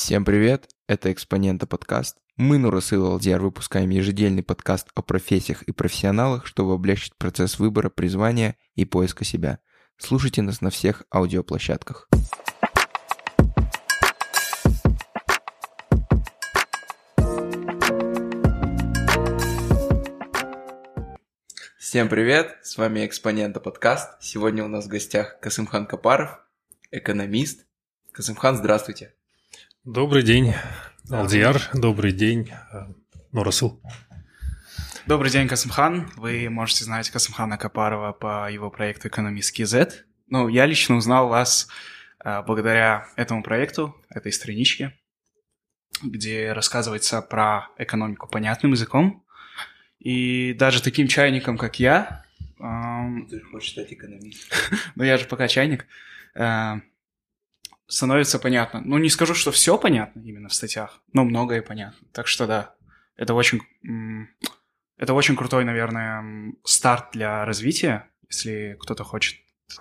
Всем привет, это «Экспонента подкаст». Мы, Нурасыл Алдиар, выпускаем ежедельный подкаст о профессиях и профессионалах, чтобы облегчить процесс выбора, призвания и поиска себя. Слушайте нас на всех аудиоплощадках. Всем привет, с вами «Экспонента подкаст». Сегодня у нас в гостях Касымхан Капаров, экономист. Касымхан, здравствуйте. Добрый день, Алдияр. Добрый день, э, Нурасыл. Добрый день, Касымхан. Вы можете знать Касымхана Капарова по его проекту «Экономистский Z». Ну, я лично узнал вас э, благодаря этому проекту, этой страничке, где рассказывается про экономику понятным языком. И даже таким чайником, как я... Ты же хочешь стать экономистом. ну, я же пока чайник. Э, становится понятно. Ну, не скажу, что все понятно именно в статьях, но многое понятно. Так что да, это очень, это очень крутой, наверное, старт для развития, если кто-то хочет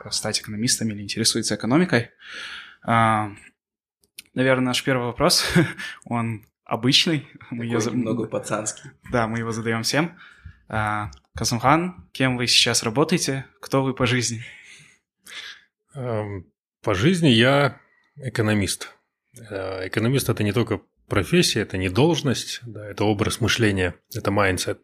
стать экономистом или интересуется экономикой. А, наверное, наш первый вопрос, он обычный. Мы ее... немного пацанский. Да, мы его задаем всем. А, Казумхан, кем вы сейчас работаете? Кто вы по жизни? Эм, по жизни я экономист. Э, экономист – это не только профессия, это не должность, да, это образ мышления, это mindset.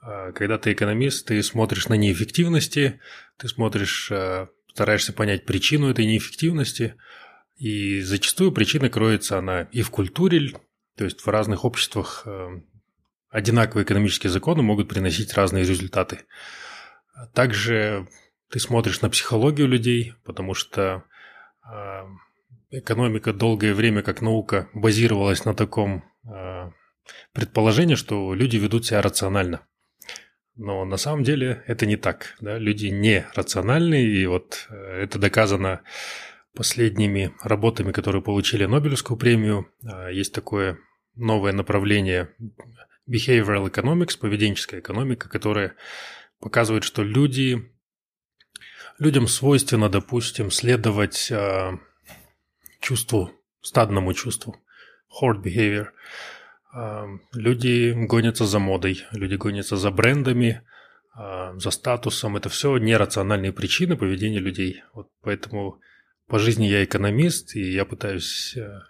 А когда ты экономист, ты смотришь на неэффективности, ты смотришь, э, стараешься понять причину этой неэффективности, и зачастую причина кроется она и в культуре, то есть в разных обществах э, одинаковые экономические законы могут приносить разные результаты. Также ты смотришь на психологию людей, потому что экономика долгое время как наука базировалась на таком э, предположении, что люди ведут себя рационально. Но на самом деле это не так. Да? Люди не рациональны, и вот э, это доказано последними работами, которые получили Нобелевскую премию. Э, есть такое новое направление behavioral economics, поведенческая экономика, которая показывает, что люди, людям свойственно, допустим, следовать э, чувству, стадному чувству, horde behavior. Люди гонятся за модой, люди гонятся за брендами, за статусом. Это все нерациональные причины поведения людей. Вот поэтому по жизни я экономист, и я пытаюсь... Э,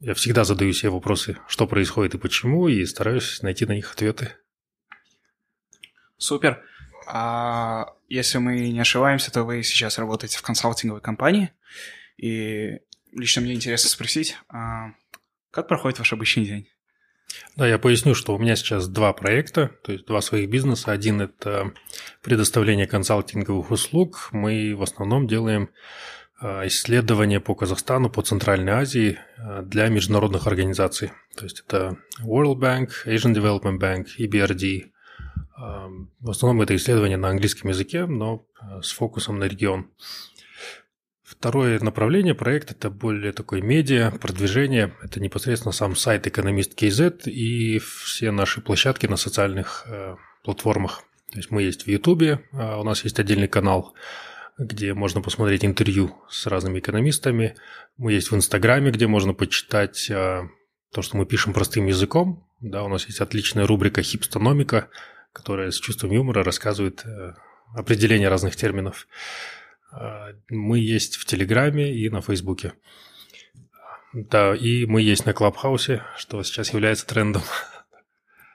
я всегда задаю себе вопросы, что происходит и почему, и стараюсь найти на них ответы. Супер. А если мы не ошибаемся, то вы сейчас работаете в консалтинговой компании, и лично мне интересно спросить, а как проходит ваш обычный день? Да, я поясню, что у меня сейчас два проекта, то есть два своих бизнеса. Один – это предоставление консалтинговых услуг. Мы в основном делаем а, исследования по Казахстану, по Центральной Азии а, для международных организаций. То есть это World Bank, Asian Development Bank, EBRD. В основном это исследования на английском языке, но с фокусом на регион. Второе направление проекта – это более такой медиа, продвижение. Это непосредственно сам сайт «Экономист KZ» и все наши площадки на социальных э, платформах. То есть мы есть в Ютубе, а у нас есть отдельный канал, где можно посмотреть интервью с разными экономистами. Мы есть в Инстаграме, где можно почитать э, то, что мы пишем простым языком. Да, у нас есть отличная рубрика «Хипстономика», которая с чувством юмора рассказывает э, определение разных терминов. А, мы есть в Телеграме и на Фейсбуке. Да, и мы есть на Клабхаусе, что сейчас является трендом.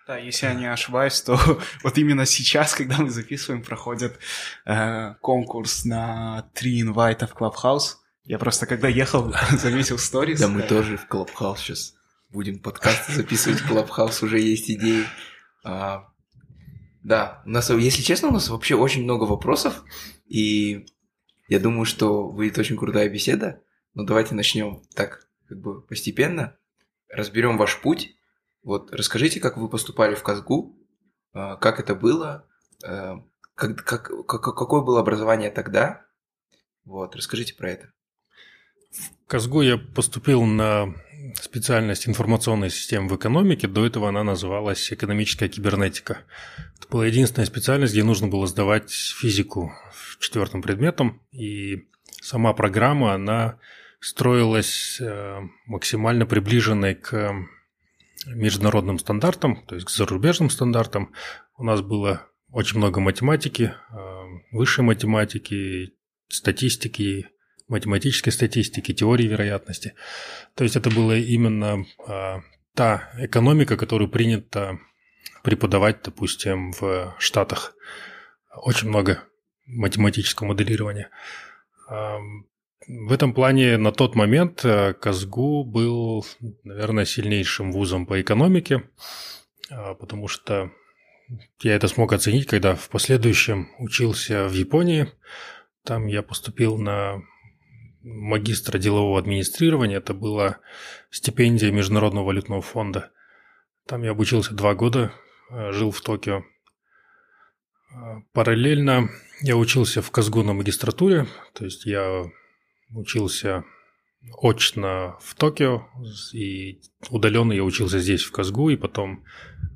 Да, если я не ошибаюсь, то вот именно сейчас, когда мы записываем, проходит э, конкурс на три инвайта в Clubhouse. Я просто когда ехал, заметил сторис. Да, мы тоже в Clubhouse сейчас будем подкаст записывать Clubhouse, уже есть идеи. А, да, у нас, если честно, у нас вообще очень много вопросов, и я думаю, что выйдет очень крутая беседа, но давайте начнем так, как бы постепенно. Разберем ваш путь. Вот расскажите, как вы поступали в Казгу, а, как это было, а, как, как, как, какое было образование тогда. Вот, расскажите про это. В Казгу я поступил на специальность информационной системы в экономике. До этого она называлась экономическая кибернетика. Это была единственная специальность, где нужно было сдавать физику четвертым предметом. И сама программа, она строилась э, максимально приближенной к международным стандартам, то есть к зарубежным стандартам. У нас было очень много математики, э, высшей математики, статистики, математической статистики, теории вероятности. То есть это была именно э, та экономика, которую принято преподавать, допустим, в Штатах. Очень много математического моделирования. В этом плане на тот момент э, Казгу был, наверное, сильнейшим вузом по экономике, а, потому что я это смог оценить, когда в последующем учился в Японии. Там я поступил на магистра делового администрирования. Это была стипендия Международного валютного фонда. Там я обучился два года, э, жил в Токио. А, параллельно я учился в Казгу на магистратуре, то есть я учился очно в Токио, и удаленно я учился здесь, в Казгу, и потом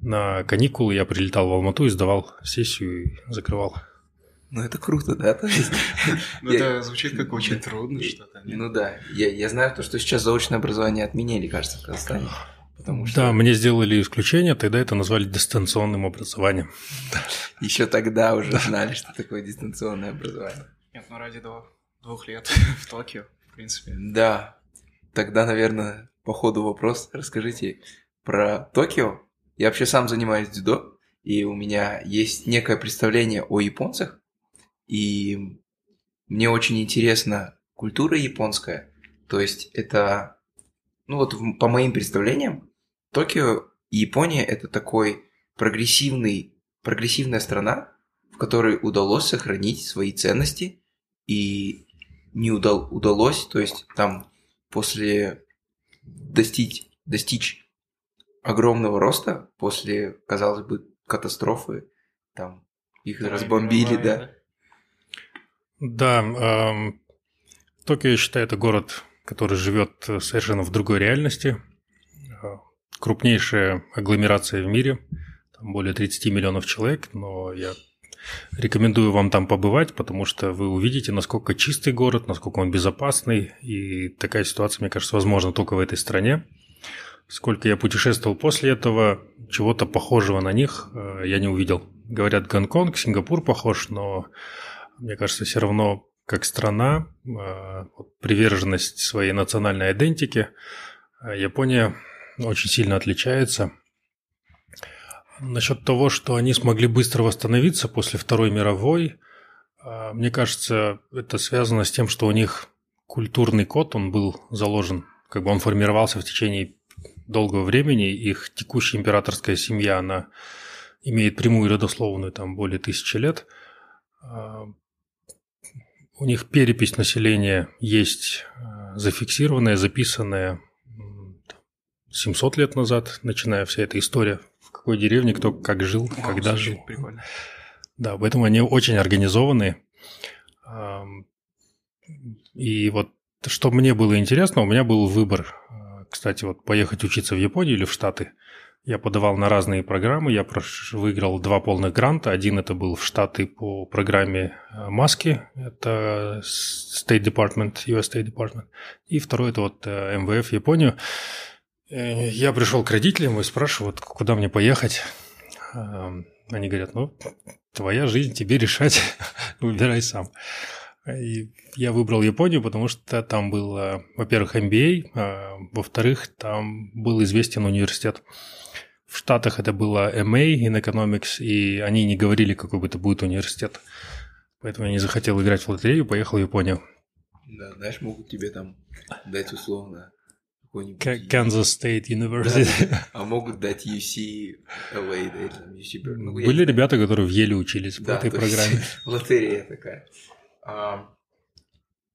на каникулы я прилетал в Алмату и сдавал сессию и закрывал. Ну, это круто, да? То есть, Ну, это звучит как очень трудно что-то. нет? ну да, я, я знаю то, что сейчас заочное образование отменили, кажется, в Казахстане. Потому что Да, мне сделали исключение, тогда это назвали дистанционным образованием. еще тогда уже знали, что такое дистанционное образование. Нет, ну ради двух, двух лет в Токио, в принципе. Да, тогда, наверное, по ходу вопрос расскажите про Токио. Я вообще сам занимаюсь дзюдо, и у меня есть некое представление о японцах, и мне очень интересна культура японская. То есть это, ну вот по моим представлениям, Токио и Япония это такой прогрессивный, прогрессивная страна, в которой удалось сохранить свои ценности и не удал- удалось, то есть там после достичь, достичь огромного роста, после, казалось бы, катастрофы, там их разбомбили, да. Да, Токио, я считаю, это город, который живет э, совершенно в другой реальности. Э, Крупнейшая агломерация в мире, там более 30 миллионов человек, но я рекомендую вам там побывать, потому что вы увидите, насколько чистый город, насколько он безопасный, и такая ситуация, мне кажется, возможна только в этой стране. Сколько я путешествовал после этого, чего-то похожего на них э, я не увидел. Говорят, Гонконг, Сингапур похож, но мне кажется, все равно как страна, вот приверженность своей национальной идентике, э, Япония очень сильно отличается. Насчет того, что они смогли быстро восстановиться после Второй мировой, э, мне кажется, это связано с тем, что у них культурный код, он был заложен, как бы он формировался в течение долгого времени. Их текущая императорская семья, она имеет прямую родословную там более тысячи лет. У них перепись населения есть э, зафиксированная, записанная м, 700 лет назад, начиная вся эта история, в какой деревне кто как жил, Вау, когда жил. Прикольно. Да, поэтому они очень организованные. Ам, И вот что мне было интересно, у меня был выбор. А, Кстати, вот поехать учиться в Японию или в Штаты. Я подавал на разные программы, я выиграл два полных гранта. Один это был в Штаты по программе э, Маски, это State Department, US State Department. И второй это вот э, МВФ Японию. Э, Я пришел к родителям и спрашиваю, вот куда мне поехать. Ам, Они говорят, ну, твоя жизнь, тебе решать, выбирай сам. И я выбрал Японию, потому что там был, э, во-первых, MBA, а, во-вторых, там был известен университет. В Штатах это было MA in Economics, и они не говорили, какой бы это будет университет. Поэтому я не захотел играть в лотерею, поехал в Японию. Да, знаешь, могут тебе там дать условно какой-нибудь... Kansas State University. А могут дать UC LA, да, там UC Berkeley. Ну, Были ребята, которые в Еле учились по Да, этой то есть программе. Лотерея такая. А,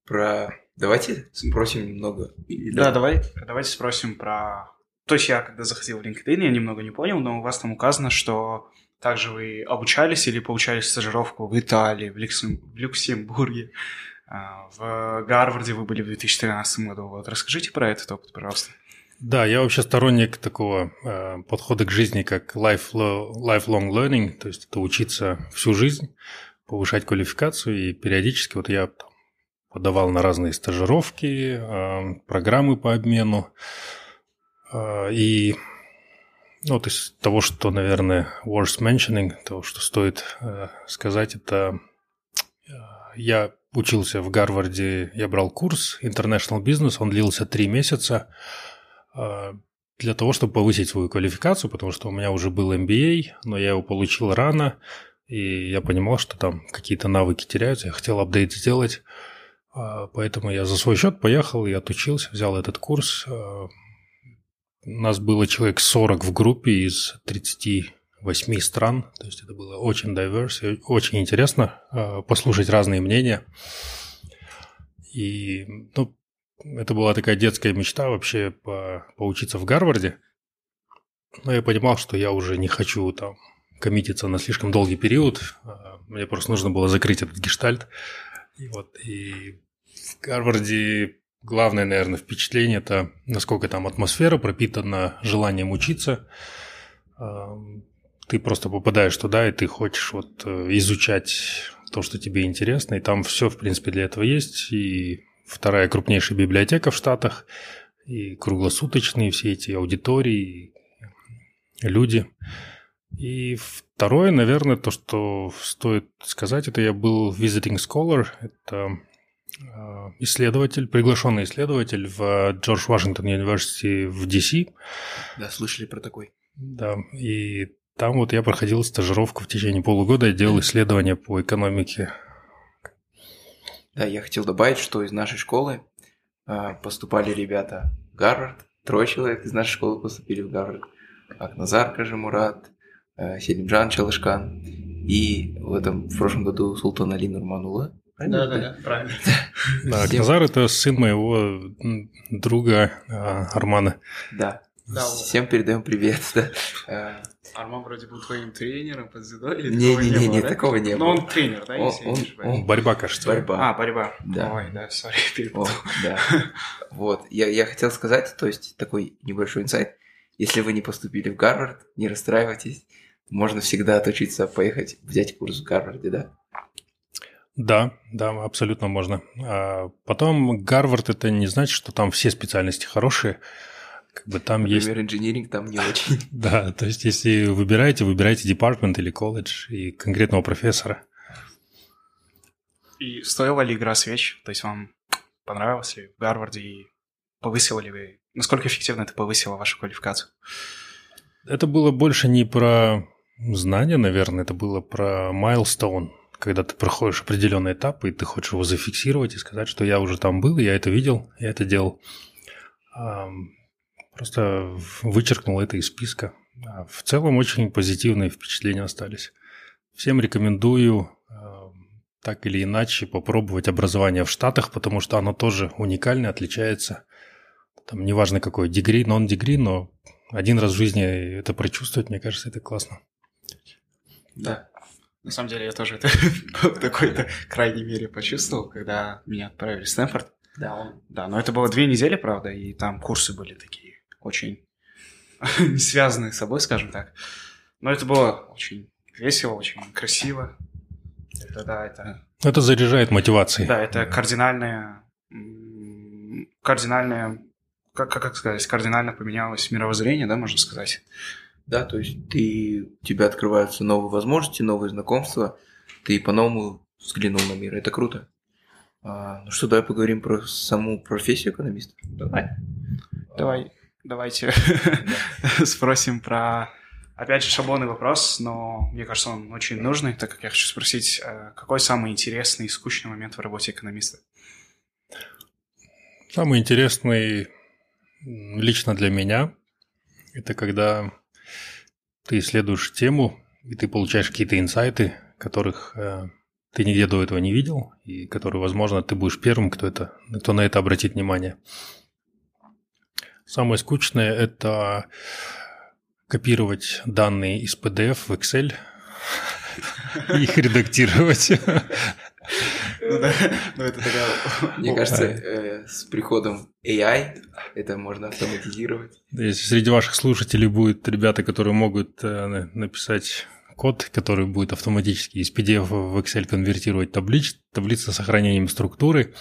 про... Давайте спросим немного. Или Да, давай, давайте спросим про... То есть я, когда заходил в LinkedIn, я немного не понял, но у вас там указано, что также вы обучались или получали стажировку в Италии, в, Люксем- в Люксембурге, а, в Гарварде вы были в 2013 году. Вот расскажите про этот опыт, пожалуйста. Да, я вообще сторонник такого э, подхода к жизни, как lifelong, lifelong learning, то есть это учиться всю жизнь, повышать квалификацию, и периодически вот я подавал на разные стажировки, программы по обмену. И ну, вот из того, что, наверное, worth mentioning, того, что стоит сказать, это я учился в Гарварде, я брал курс International Business, он длился три месяца для того, чтобы повысить свою квалификацию, потому что у меня уже был MBA, но я его получил рано, и я понимал, что там какие-то навыки теряются, я хотел апдейт сделать, а, поэтому я за свой счет поехал и отучился, взял этот курс. Нас было человек 40 в группе из 38 стран, то есть это было очень diverse, и очень интересно а, послушать разные мнения. И ну, это была такая детская мечта вообще по, поучиться в Гарварде. Но я понимал, что я уже не хочу там коммититься на слишком долгий период. А, мне просто нужно было закрыть этот гештальт. И вот и в Гарварде главное, наверное, впечатление это насколько там атмосфера пропитана желанием учиться. А, ты просто попадаешь туда, и ты хочешь вот э, изучать то, что тебе интересно, и там все, в принципе, для этого есть, и вторая крупнейшая библиотека в Штатах, и круглосуточные все эти аудитории, люди. И второе, наверное, то, что стоит сказать, это я был visiting scholar, это исследователь, приглашенный исследователь в Джордж Вашингтон Университи в DC. Да, слышали про такой. Да, и там вот я проходил стажировку в течение полугода, я делал исследования по экономике да, я хотел добавить, что из нашей школы э, поступали ребята в Гарвард. Трое человек из нашей школы поступили в Гарвард. Акназар Кажемурат, э, Селимджан Чалышкан и в этом в прошлом году Султан Али Нурманула. Да, да, да, правильно. Да, Акназар это сын моего друга э, Армана. Да. да Всем передаем привет. Да. Э, Арман вроде был твоим тренером под дзюдо или не, не, не, не, такого не было. Но он тренер, да, если он, он, он, Борьба, кажется. Борьба. А, борьба. Да. Ой, да, сори, перепутал. да. Вот, я, я хотел сказать, то есть такой небольшой инсайт. Если вы не поступили в Гарвард, не расстраивайтесь. Можно всегда отучиться, поехать, взять курс в Гарварде, да? Да, да, абсолютно можно. А потом Гарвард это не значит, что там все специальности хорошие. Как бы там Например, есть... инжиниринг там не очень. Да, то есть если выбираете, выбирайте департмент или колледж и конкретного профессора. И стоила ли игра свеч? То есть вам понравилось ли в Гарварде и повысило ли вы... Насколько эффективно это повысило вашу квалификацию? Это было больше не про знания, наверное, это было про майлстоун, когда ты проходишь определенный этап, и ты хочешь его зафиксировать и сказать, что я уже там был, я это видел, я это делал. Просто вычеркнул это из списка. А в целом очень позитивные впечатления остались. Всем рекомендую так или иначе попробовать образование в Штатах, потому что оно тоже уникальное, отличается. Там неважно какой, дегри, нон-дегри, но один раз в жизни это прочувствовать, мне кажется, это классно. Да. На самом деле я тоже это в какой-то крайней мере почувствовал, когда меня отправили в Стэнфорд. Да, он... да, но это было две недели, правда, и там курсы были такие очень не связанные с собой, скажем так. Но это было очень весело, очень красиво. Это, да, это... Это заряжает мотивацией. Да, это кардинальное... Кардинальное... Как, как сказать? Кардинально поменялось мировоззрение, да, можно сказать? Да, то есть ты, у тебя открываются новые возможности, новые знакомства, ты по-новому взглянул на мир. Это круто. А, ну что, давай поговорим про саму профессию экономиста. Давай. Давай. Давайте спросим про, опять же, шаблонный вопрос, но мне кажется, он очень нужный, так как я хочу спросить, э, какой самый интересный и скучный момент в работе экономиста? Самый интересный лично для меня – это когда ты исследуешь тему, и ты получаешь какие-то инсайты, которых э, ты нигде до этого не видел, и которые, возможно, ты будешь первым, кто, это, кто на это обратит внимание. Самое скучное – это копировать данные из PDF в Excel и их редактировать. Ну да, ну это такая... Мне кажется, э, с приходом AI это можно автоматизировать. Если среди ваших слушателей будут ребята, которые могут э, написать код, который будет автоматически из PDF в Excel конвертировать таблиц, таблицы с сохранением структуры.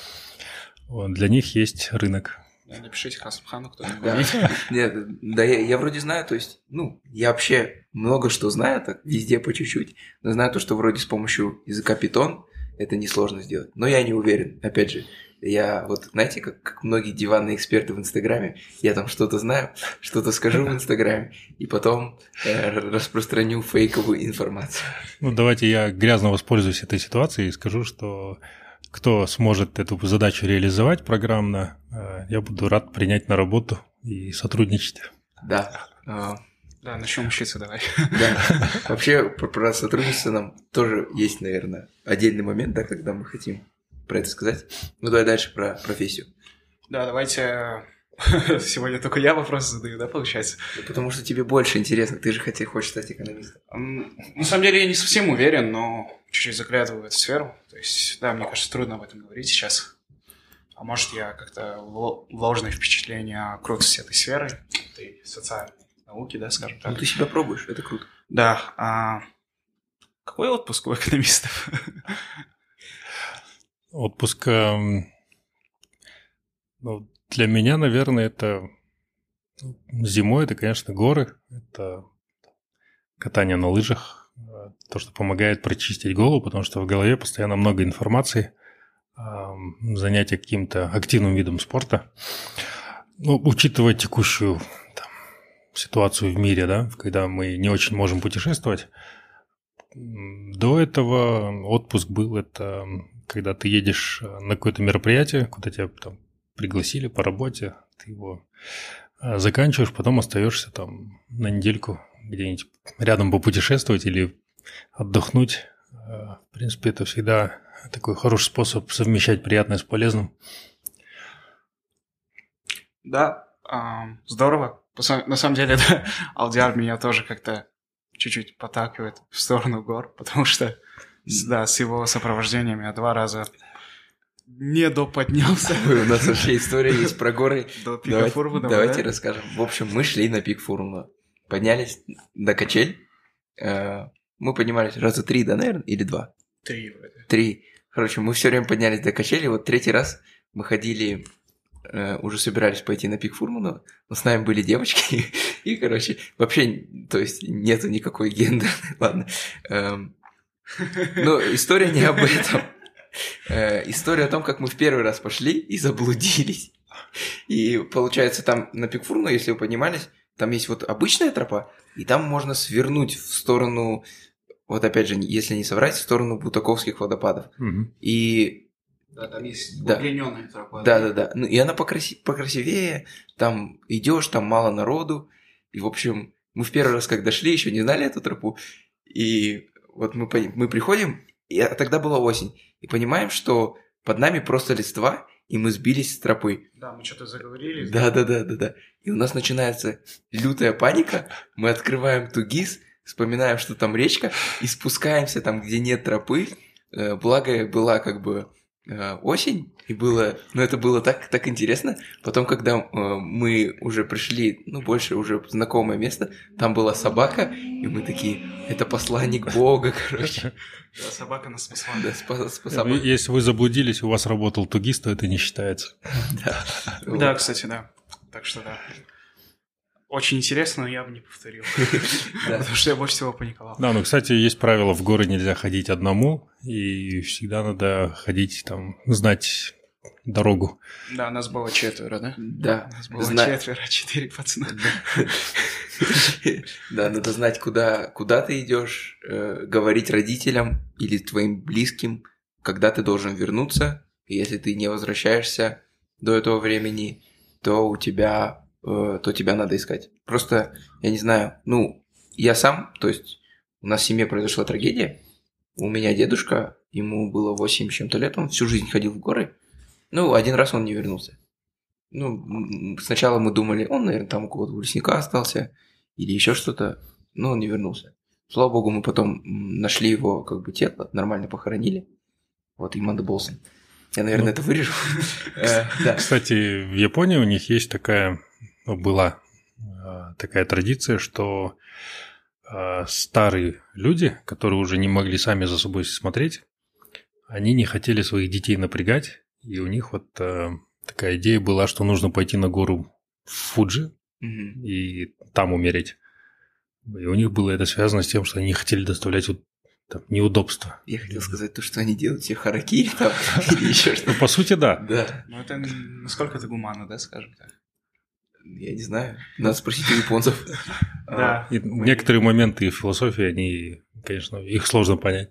Для них есть рынок. Напишите Хасамхану, кто Да, Нет, да я, я вроде знаю, то есть, ну, я вообще много что знаю, так везде по чуть-чуть, но знаю то, что вроде с помощью языка Python это несложно сделать. Но я не уверен, опять же, я вот, знаете, как, как многие диванные эксперты в Инстаграме, я там что-то знаю, что-то скажу в Инстаграме, и потом э, распространю фейковую информацию. Ну, давайте я грязно воспользуюсь этой ситуацией и скажу, что кто сможет эту задачу реализовать программно, э, я буду рад принять на работу и сотрудничать. Да. Э, Да, начнем учиться давай. Да. Вообще про, про сотрудничество нам тоже есть, наверное, отдельный момент, да, когда мы хотим про это сказать. Ну давай дальше про профессию. Да, давайте... Сегодня только я вопросы задаю, да, получается? Потому что тебе больше интересно, ты же хотел, хочешь стать экономистом. На самом деле я не совсем уверен, но чуть-чуть заглядываю в эту сферу. То есть, да, мне кажется, трудно об этом говорить сейчас. А может, я как-то вл- ложное впечатление о крутости этой сферы, этой социальной науки, да, скажем Ну так. ты себя пробуешь, это круто. Да, а какой отпуск у экономистов? Отпуск эм, ну, для меня, наверное, это ну, зимой, это, конечно, горы, это катание на лыжах, э, то, что помогает прочистить голову, потому что в голове постоянно много информации, эм, занятие каким-то активным видом спорта. Ну, учитывая текущую ситуацию в мире, да, когда мы не очень можем путешествовать, до этого отпуск был это когда ты едешь э, на какое-то мероприятие, куда тебя там пригласили по работе, ты его э, заканчиваешь, потом остаешься там на недельку где-нибудь рядом попутешествовать или отдохнуть. Э, В принципе, это всегда такой хороший способ совмещать приятное с полезным. Да, здорово. На самом деле, да, Алдиар меня тоже как-то чуть-чуть подтакивает в сторону гор, потому что, да, с его сопровождением я два раза не доподнялся Ой, У нас вообще история есть про горы. до пика Давайте, Фурмана, давайте да? расскажем. В общем, мы шли на пик Фурмана. Поднялись до качель. Э, Мы поднимались раза три, да, наверное, или два? Три вроде. Три. Короче, мы все время поднялись до качели. Вот третий раз мы ходили, э, уже собирались пойти на пик Фурмана, но с нами были девочки. И, короче, вообще, то есть, нету никакой гендерной, ладно. Эм, Ну, история не об этом. Э, История о том, как мы в первый раз пошли и заблудились. И получается, там на пик Фурмана, если вы поднимались, там есть вот обычная тропа, и там можно свернуть в сторону, вот опять же, если не соврать, в сторону Бутаковских водопадов. Мгм. И Да, там есть Да. удлиненная тропа. да, да, да. Ну, и она покраси- покрасивее, там идешь, там мало народу. И, в общем, мы в первый раз, когда шли, еще не знали эту тропу. И вот мы, мы приходим, и а тогда была осень, и понимаем, что под нами просто листва, и мы сбились с тропы. Да, мы что-то заговорили. Да, да, да, да, да. И у нас начинается лютая паника. Мы открываем Тугис, вспоминаем, что там речка, и спускаемся там, где нет тропы. Э, Благо была как бы осень, и было, ну это было так, так интересно. Потом, когда э, мы уже пришли, ну больше уже знакомое место, там была собака, и мы такие, это посланник Бога, короче. Да, собака нас спасла. Да, спа- спа- собака. Если вы заблудились, у вас работал тугист, то это не считается. Да, кстати, да. Так что да. Очень интересно, но я бы не повторил. Потому что я больше всего паниковал. Да, ну, кстати, есть правило, в горы нельзя ходить одному, и всегда надо ходить там, знать дорогу. Да, нас было четверо, да? Да, Нас было зна- четверо, четыре пацана. Да, надо знать, куда, куда ты идешь, э, говорить родителям или твоим близким, когда ты должен вернуться. И если ты не возвращаешься до этого времени, то у тебя, то тебя надо искать. Просто, я не знаю, ну, я сам, то есть у нас в семье произошла трагедия. У меня дедушка, ему было 8 с чем-то лет, он всю жизнь ходил в горы. Ну, один раз он не вернулся. Ну, сначала мы думали, он, наверное, там у кого-то у лесника остался или еще что-то, но он не вернулся. Слава богу, мы потом нашли его, как бы, тело, нормально похоронили. Вот, и Манда Болсон. Я, наверное, Ну. это вырежу. Э. Кстати, в Японии у них есть такая, была э, такая традиция, что а старые люди, которые уже не могли сами за собой смотреть, они не хотели своих детей напрягать, и у них вот э, такая идея была, что нужно пойти на гору Фуджи и там умереть. И у них было это связано с тем, что они хотели доставлять вот, там, неудобства. Я хотел сказать то, что они делают все харакири там или еще Ну, что-то. по сути, да. Да, Ну, это насколько это гуманно, да, скажем так? Я не знаю. Надо спросить у японцев. А, И некоторые моменты в философии, они, конечно, их сложно понять.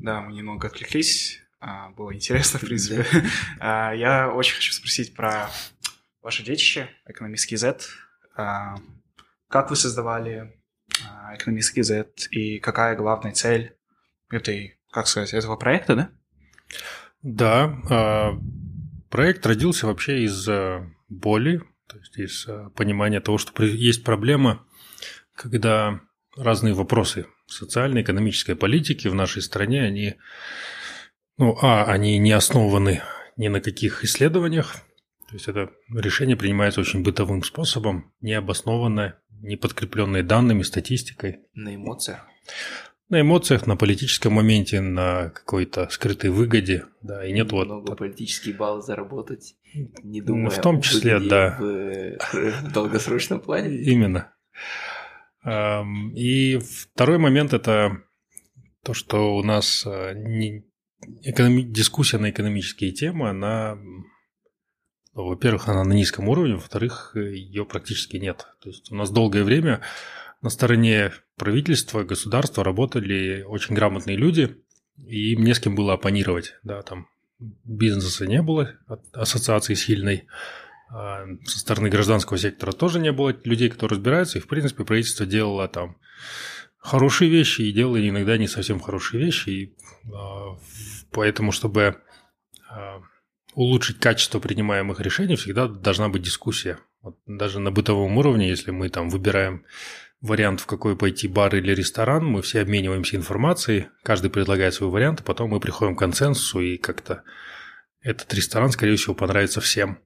Да, мы немного отвлеклись. а, Было интересно, в принципе. А, Я очень хочу спросить про ваше детище, экономический Z. А, Как вы создавали а, экономический Z и какая главная цель этой, как сказать, этого проекта, да? Да, а, проект родился вообще из а, боли, то есть из а, понимания того, что есть проблема, когда разные вопросы социальной, экономической политики в нашей стране, они, ну, а, они не основаны ни на каких исследованиях, то есть это решение принимается очень бытовым способом, не обоснованное, не подкрепленное данными, статистикой На эмоциях. На эмоциях, на политическом моменте, на какой-то скрытой выгоде, да, и нет вот Много политические баллы заработать, не Ну, думая в том числе, да. в э, в долгосрочном плане. именно. И второй момент это то, что у нас а, не- экономи- дискуссия на экономические темы, она, ну, во-первых, она на низком уровне, во-вторых, ее практически нет. То есть у нас долгое время на стороне правительства, государства работали очень грамотные люди, и им не с кем было оппонировать. Да, там бизнеса не было, ассоциации сильной, а со стороны гражданского сектора тоже не было людей, кто разбирается, и, в принципе, правительство делало там хорошие вещи и делало иногда не совсем хорошие вещи, и а, поэтому, чтобы а, улучшить качество принимаемых решений, всегда должна быть дискуссия. Вот даже на бытовом уровне, если мы там выбираем вариант, в какой пойти бар или ресторан, мы все обмениваемся информацией, каждый предлагает свой вариант, и потом мы приходим к консенсусу, и как-то этот ресторан, скорее всего, понравится всем.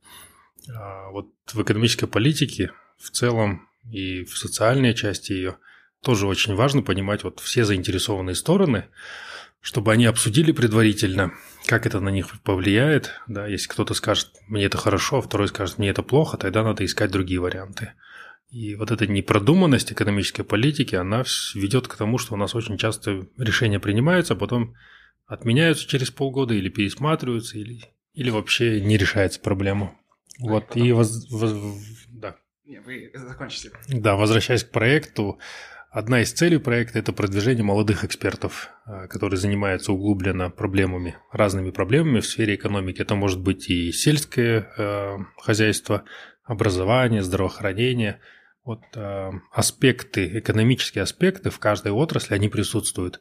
А Вот в экономической политике в целом и в социальной части ее тоже очень важно понимать вот все заинтересованные стороны, чтобы они обсудили предварительно, как это на них повлияет. Да, если кто-то скажет, мне это хорошо, а второй скажет, мне это плохо, тогда надо искать другие варианты. И вот эта непродуманность экономической политики, она ведет к тому, что у нас очень часто решения принимаются, а потом отменяются через полгода или пересматриваются, или, или вообще не решается проблема. Вот, и воз- воз- да. Не, вы закончите. Да, возвращаясь к проекту, одна из целей проекта – это продвижение молодых экспертов, а, которые занимаются углубленно проблемами, разными проблемами в сфере экономики. Это может быть и сельское э, хозяйство, образование, здравоохранение. Вот э, аспекты, экономические аспекты в каждой отрасли, они присутствуют.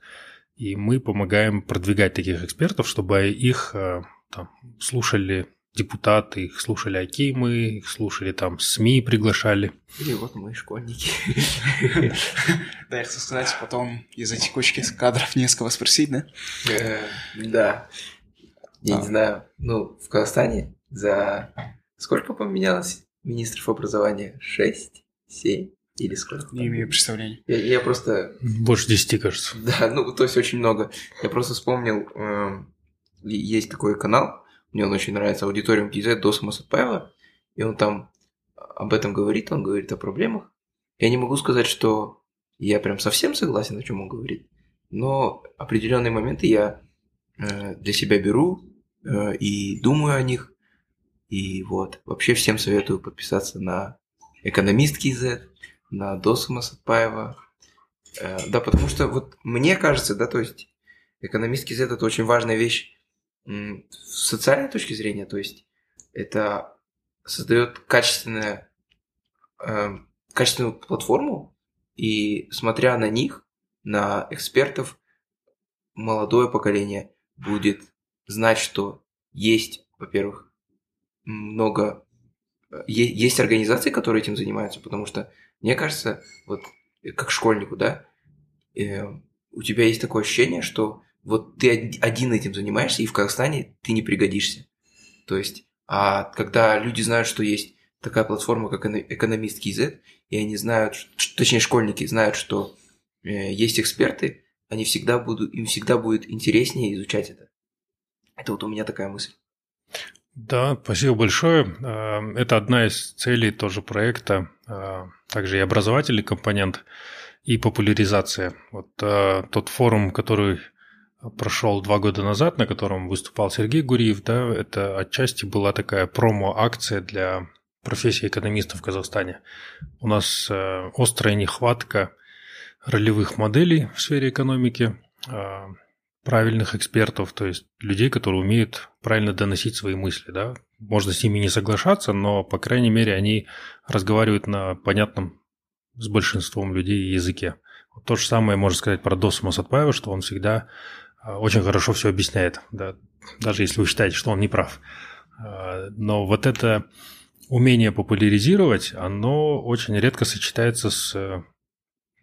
И мы помогаем продвигать таких экспертов, чтобы их э, там, слушали депутаты, их слушали Акимы, их слушали там СМИ, приглашали. Или вот мы, школьники. Да, я хотел сказать, потом из-за текучки кадров не с кого спросить, да? Э, Да. Я не Да. знаю, ну, в Казахстане за сколько поменялось министров образования? Шесть? Семь? Или сколько? Не имею представления. Я, я просто... Больше десяти, кажется. Да, ну, то есть очень много. Я просто вспомнил, и- есть такой канал, мне он очень нравится, аудиториум ГИЗ Доса Масатпаева, и он там об этом говорит, он говорит о проблемах. Я не могу сказать, что я прям совсем согласен, о чем он говорит, но определенные моменты я э, для себя беру э, и думаю о них. И вот, вообще всем советую подписаться на экономистский Z, на Доса Масатпаева, Э, Да, потому что вот мне кажется, да, то есть экономистский Z это очень важная вещь с социальной точки зрения, то есть это создает качественное, э, качественную платформу, и смотря на них, на экспертов, молодое поколение будет знать, что есть, во-первых, много... Есть организации, которые этим занимаются, потому что, мне кажется, вот э, как школьнику, да, э, у тебя есть такое ощущение, что вот ты од- один этим занимаешься, и в Казахстане ты не пригодишься. То есть, а когда люди знают, что есть такая платформа, как эно- экономистский Z, и они знают, точнее, школьники знают, что э, есть эксперты, они всегда будут, им всегда будет интереснее изучать это. Это вот у меня такая мысль. Да, спасибо большое. Э, это одна из целей тоже проекта, э, также и образовательный компонент, и популяризация. Вот э, тот форум, который прошел два года назад, на котором выступал Сергей Гуриев, да, это отчасти была такая промо-акция для профессии экономиста в Казахстане. У нас острая нехватка ролевых моделей в сфере экономики, правильных экспертов, то есть людей, которые умеют правильно доносить свои мысли, да. Можно с ними не соглашаться, но, по крайней мере, они разговаривают на понятном с большинством людей языке. Вот то же самое можно сказать про Досума Сатпаева, что он всегда а, очень хорошо все объясняет, да, даже если вы считаете, что он не прав. А, но вот это умение популяризировать, оно очень редко сочетается с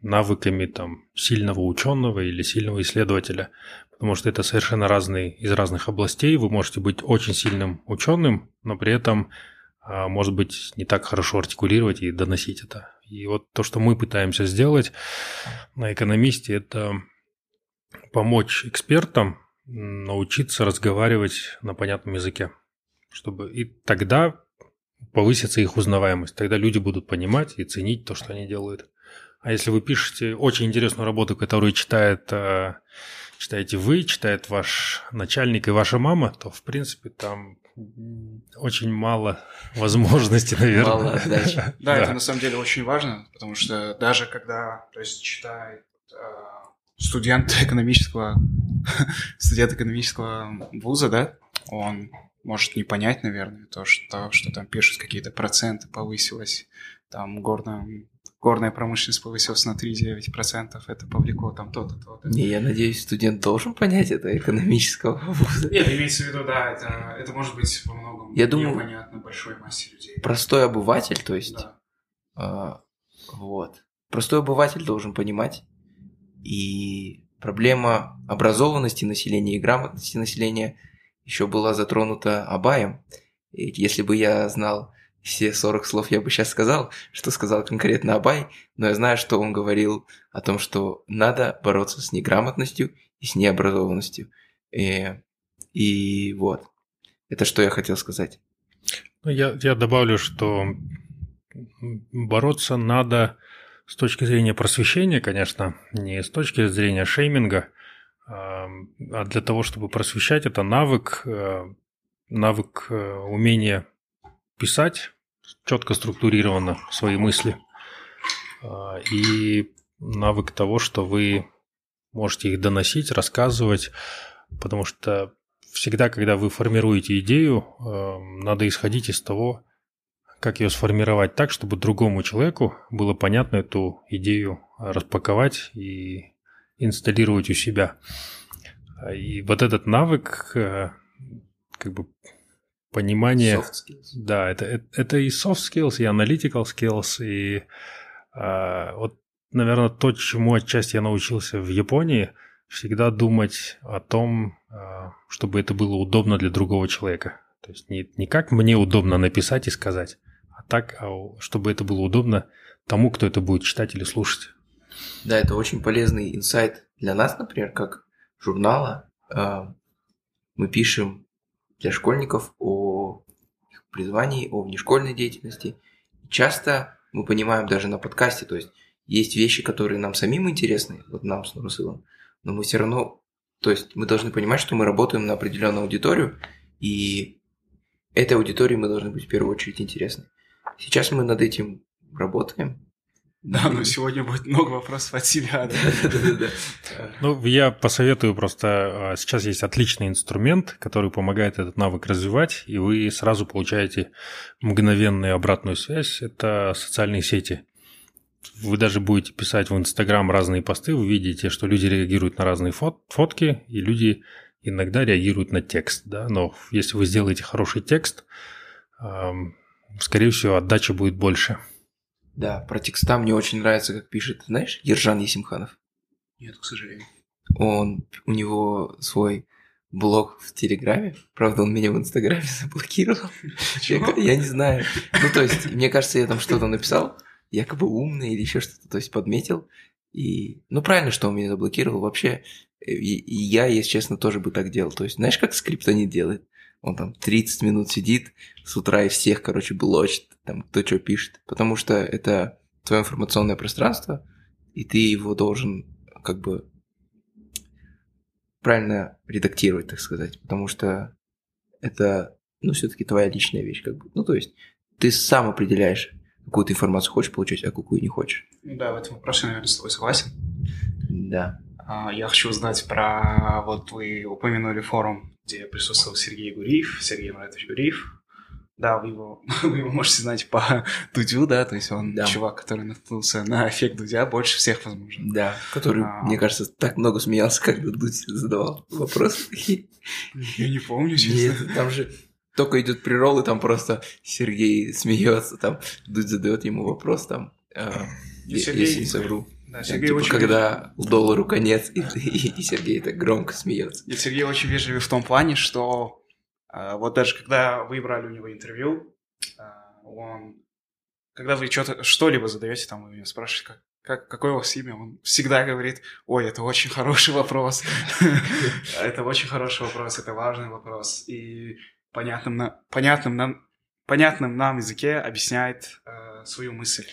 навыками там сильного ученого или сильного исследователя потому что это совершенно разные из разных областей. Вы можете быть очень сильным ученым, но при этом, а, может быть, не так хорошо артикулировать и доносить это. И вот то, что мы пытаемся сделать на экономисте, это помочь экспертам научиться разговаривать на понятном языке, чтобы и тогда повысится их узнаваемость. Тогда люди будут понимать и ценить то, что они делают. А если вы пишете очень интересную работу, которую читает а, читаете вы, читает ваш начальник и ваша мама, то, в принципе, там очень мало возможностей, наверное. Мало отдачи. Да, это на самом деле очень важно, потому что даже когда, то есть, читает э, студент экономического, студент экономического вуза, да, он может не понять, наверное, то, что, что там пишут какие-то проценты повысилось, там горно горная промышленность повысилась на 3,9%, это повлекло там то-то, то-то. Не, я надеюсь, студент должен понять это экономического вуза. Нет, имеется в виду, да, это, это может быть во многом я думаю, непонятно большой массе людей. Простой обыватель, то есть, да. а, вот, простой обыватель должен понимать, и проблема образованности населения и грамотности населения еще была затронута Абаем. И если бы я знал все 40 слов я бы сейчас сказал, что сказал конкретно Абай, но я знаю, что он говорил о том, что надо бороться с неграмотностью и с необразованностью. И, и вот, это что я хотел сказать. Ну, я, я добавлю, что бороться надо с точки зрения просвещения, конечно, не с точки зрения шейминга, а, а для того, чтобы просвещать, это навык, э, навык э, умения писать четко структурированно свои мысли. А, и навык того, что вы можете их доносить, рассказывать, потому что всегда, когда вы формируете идею, а, надо исходить из того, как ее сформировать так, чтобы другому человеку было понятно эту идею распаковать и инсталлировать у себя. И вот этот навык а, как бы понимание... Soft skills. Да, это, это, это и soft skills, и analytical skills, и э, вот, наверное, то, чему отчасти я научился в Японии, всегда думать о том, э, чтобы это было удобно для другого человека. То есть не, не как мне удобно написать и сказать, а так, а чтобы это было удобно тому, кто это будет читать или слушать. Да, это очень полезный инсайт для нас, например, как журнала. Мы пишем для школьников о их призвании, о внешкольной деятельности. Часто мы понимаем даже на подкасте, то есть есть вещи, которые нам самим интересны, вот нам с Нурсылом, но мы все равно, то есть мы должны понимать, что мы работаем на определенную аудиторию, и этой аудитории мы должны быть в первую очередь интересны. Сейчас мы над этим работаем, да, но сегодня будет много вопросов от себя. Ну, я посоветую просто, а, сейчас есть отличный инструмент, который помогает этот навык развивать, и вы сразу получаете мгновенную обратную связь. Это социальные сети. Вы даже будете писать в Инстаграм разные посты, вы видите, что люди реагируют на разные фот фотки, и люди иногда реагируют на текст. Да? Но если вы сделаете хороший текст, скорее всего, отдача будет больше. Да, про текста мне очень нравится, как пишет, знаешь, Ержан Есимханов. Нет, к сожалению. Он, у него свой блог в Телеграме. Правда, он меня в Инстаграме заблокировал. Я, я не знаю. Ну, то есть, мне кажется, я там что-то написал, якобы умный или еще что-то, то есть подметил. И, ну, правильно, что он меня заблокировал. Вообще, и, и я, если честно, тоже бы так делал. То есть, знаешь, как скриптонит делает? Он там 30 минут сидит с утра и всех, короче, блочит, там, кто что пишет. Потому что это твое информационное пространство, и ты его должен как бы правильно редактировать, так сказать. Потому что это, ну, все-таки твоя личная вещь, как бы. Ну, то есть, ты сам определяешь, какую ты информацию хочешь получать, а какую не хочешь. Ну да, в этом вопросе, наверное, с тобой согласен. Да. А, Я хочу узнать про... Вот вы упомянули форум, где присутствовал Сергей Гуриев, Сергей Маратович Гуриев. Да, вы его, вы его можете знать по Дудю, да, то есть он Да. чувак, который наткнулся на эффект Дудя больше всех, возможно. Да, который, А. мне кажется, так много смеялся, когда Дудь задавал вопросы такие. Я не помню, Нет, там же только идет прирол, и там просто Сергей смеется, там Дудь задает ему вопрос, там, е- Сергей- если не совру. Да, Сергей типа, очень когда доллару конец, и, и- и Сергей так громко смеется. И Сергей очень вежливый в том плане, что э, вот даже когда вы брали у него интервью, э, он, когда вы что-то, что-либо задаете, там, вы спрашиваете, как, как, какое у вас имя, он всегда говорит, ой, это очень хороший вопрос, это очень хороший вопрос, это важный вопрос, и понятным, на- понятным, нам, понятным нам языке объясняет э, свою мысль.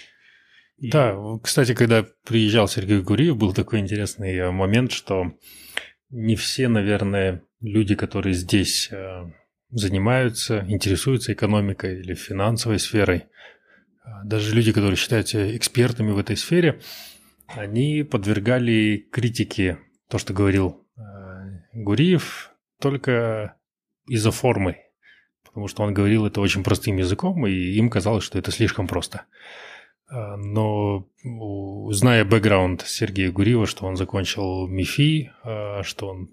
И- Да, кстати, когда приезжал Сергей Гуриев, был такой интересный э, момент, что не все, наверное, люди, которые здесь э, занимаются, интересуются экономикой или финансовой сферой, а даже люди, которые считают себя экспертами в этой сфере, они подвергали критике то, что говорил э, Гуриев, только из-за формы, потому что он говорил это очень простым языком, и им казалось, что это слишком просто. А, Но зная бэкграунд Сергея Гуриева, что он закончил МИФИ, а, что он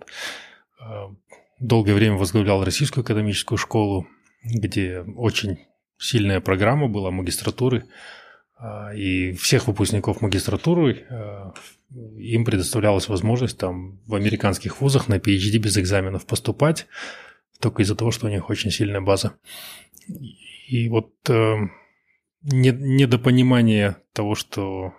а, долгое время возглавлял Российскую экономическую школу, где очень сильная программа была магистратуры, а, и всех выпускников магистратуры а, им предоставлялась возможность там в американских вузах на PhD без экзаменов поступать, только из-за того, что у них очень сильная база. И вот э, не- недопонимание того, что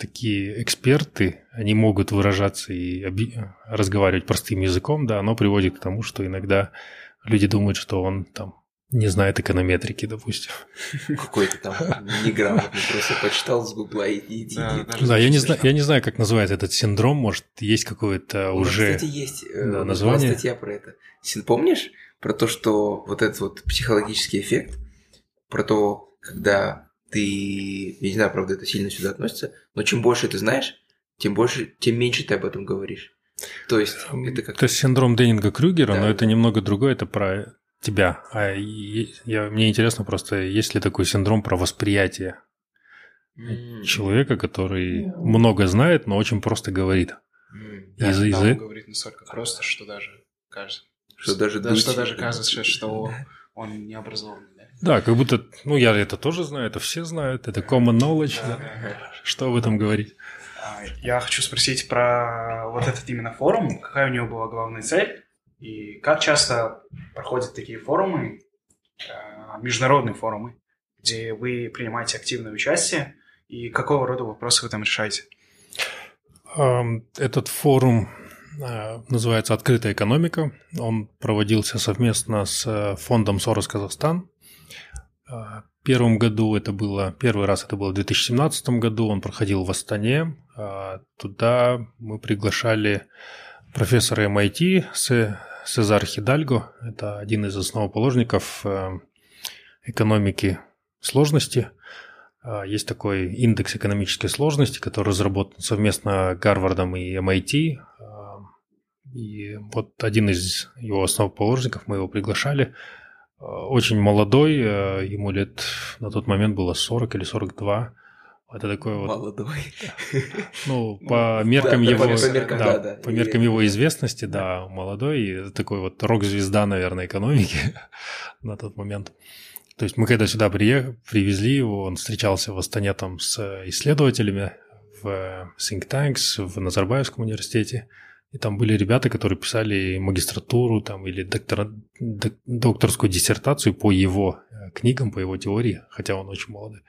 такие эксперты, они могут выражаться и оби- разговаривать простым языком, да, оно приводит к тому, что иногда люди думают, что он там не знает эконометрики, допустим. Какой-то там неграмотный, просто почитал с гугла и и- и- Да, и- Да, я не, знаю, я не знаю, как называется этот синдром, может, есть какое-то У нас, уже... Кстати, есть э, да, название. статья про это. Помнишь про то, что вот этот вот психологический эффект, про то, когда ты, я не знаю, правда, это сильно сюда относится, но чем больше ты знаешь, тем больше, тем меньше ты об этом говоришь. То есть это как Это синдром Деннинга-Крюгера, Да, но да. это немного другое, это про тебя. А я, мне интересно просто, есть ли такой синдром про восприятие М, человека, который много знает, но очень просто говорит. м, Да, Из-за- да, из-за- он говорит настолько просто, что даже кажется, Что даже да, что даже кажется, что он не образованный. Да? Да, как будто, ну, я это тоже знаю, это все знают, это common knowledge, да. Что об этом говорить? А, Я хочу спросить про вот этот именно форум. Какая у него была главная цель? И как часто проходят такие форумы, э, международные форумы, где вы принимаете активное участие? И какого рода вопросы вы там решаете? Этот форум а, называется «Открытая экономика». Он проводился совместно с э, фондом «Сорос Казахстан». А, первом году это было, первый раз это было в 2017 году, он проходил в Астане. А, Туда мы приглашали профессора MIT Се- Сезар Хидальго. Это один из основоположников э, экономики сложности. А, Есть такой индекс экономической сложности, который разработан совместно Гарвардом и MIT. А, И вот один из его основоположников, мы его приглашали, очень молодой, а, ему лет на тот момент было 40 или 42. Это такой вот, молодой. ну, по меркам его, по меркам, его известности, да, молодой, такой вот рок-звезда, наверное, экономики на тот момент. То есть мы когда сюда приех- привезли его, он встречался в Астане там с исследователями в Think Tanks, в Назарбаевском университете. И там были ребята, которые писали магистратуру там, или доктора- док- докторскую диссертацию по его э, книгам, по его теории, хотя он очень молодой.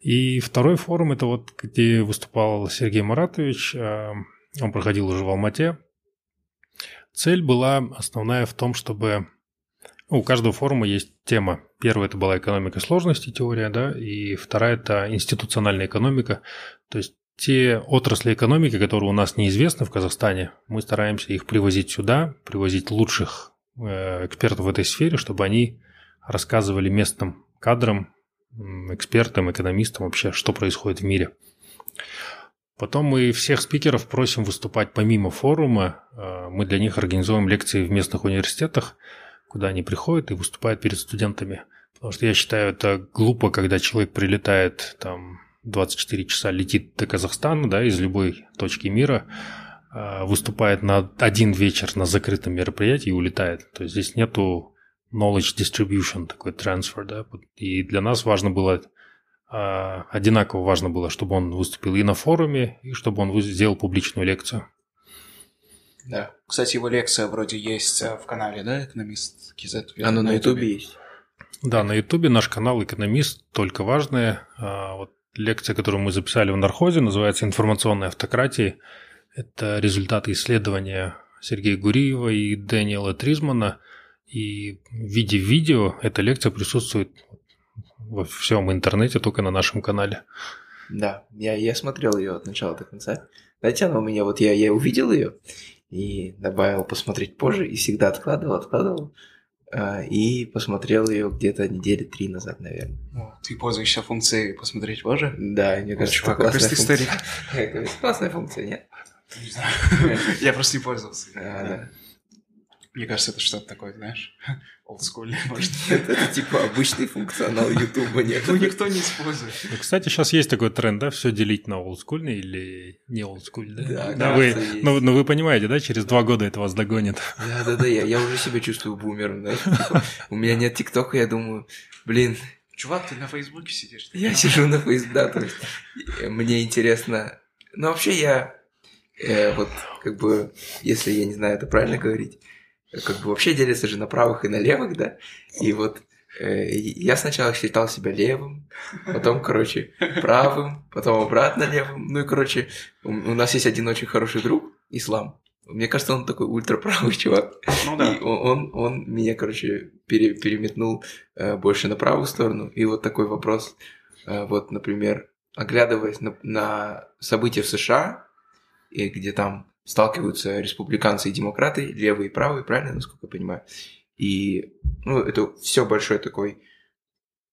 И второй форум – это вот где выступал Сергей Маратович. Э, он проходил уже в Алмате. Цель была основная в том, чтобы ну, у каждого форума есть тема. Первая это была экономика сложности, теория, да, и вторая это институциональная экономика. То есть те отрасли экономики, которые у нас неизвестны в Казахстане, мы стараемся их привозить сюда, привозить лучших э, экспертов в этой сфере, чтобы они рассказывали местным кадрам, экспертам, экономистам вообще, что происходит в мире. Потом мы всех спикеров просим выступать помимо форума. Э, мы для них организуем лекции в местных университетах, куда они приходят и выступают перед студентами. Потому что я считаю, это глупо, когда человек прилетает там 24 часа летит до Казахстана, да, из любой точки мира, э, выступает на один вечер на закрытом мероприятии и улетает. То есть здесь нету knowledge distribution, такой transfer, да, и для нас важно было, э, одинаково важно было, чтобы он выступил и на форуме, и чтобы он сделал публичную лекцию. Да. Кстати, его лекция вроде есть э, в канале, да, «Экономист Кизет»? Она на Ютубе есть. Да, на Ютубе наш канал «Экономист» только важное. А, вот лекция, которую мы записали в Нархозе, называется «Информационная автократия». Это результаты исследования Сергея Гуриева и Дэниела Тризмана. И в виде видео эта лекция присутствует во всем интернете, только на нашем канале. Да, я, я смотрел ее от начала до конца. Знаете, она у меня, вот я, я увидел ее и добавил посмотреть позже, и всегда откладывал, откладывал. А, и посмотрел ее где-то недели три назад, наверное. О, ты пользуешься функцией посмотреть позже? Да, мне кажется, Чувак, это классная функция. Классная функция, нет? Не знаю. Я просто не пользовался. Мне кажется, это что-то такое, знаешь, олдскульное, может. Это, это типа обычный функционал Ютуба. Ну, никто не использует. Ну, кстати, сейчас есть такой тренд, да, все делить на олдскульный или не олдскульный. Да, да вы, ну, ну, вы понимаете, да, через два года это вас догонит. Да, да, да, я, я уже себя чувствую бумером, да. У меня нет ТикТока, я думаю, блин, Чувак, ты на Фейсбуке сидишь? Я сижу на Фейсбуке, да, то есть мне интересно. Ну, вообще я э, вот как бы, если я не знаю, это правильно говорить, как бы вообще делится же на правых и на левых, да, и вот э, я сначала считал себя левым, потом, короче, правым, потом обратно левым, ну и, короче, у, у нас есть один очень хороший друг, Ислам, мне кажется, он такой ультраправый чувак. Ну да. И он, он, он меня, короче, пере, переметнул э, больше на правую сторону. И вот такой вопрос, э, вот, например, оглядываясь на, на события в США, и где там сталкиваются республиканцы и демократы, левые и правые, правильно, насколько я понимаю. И ну, это все большой такой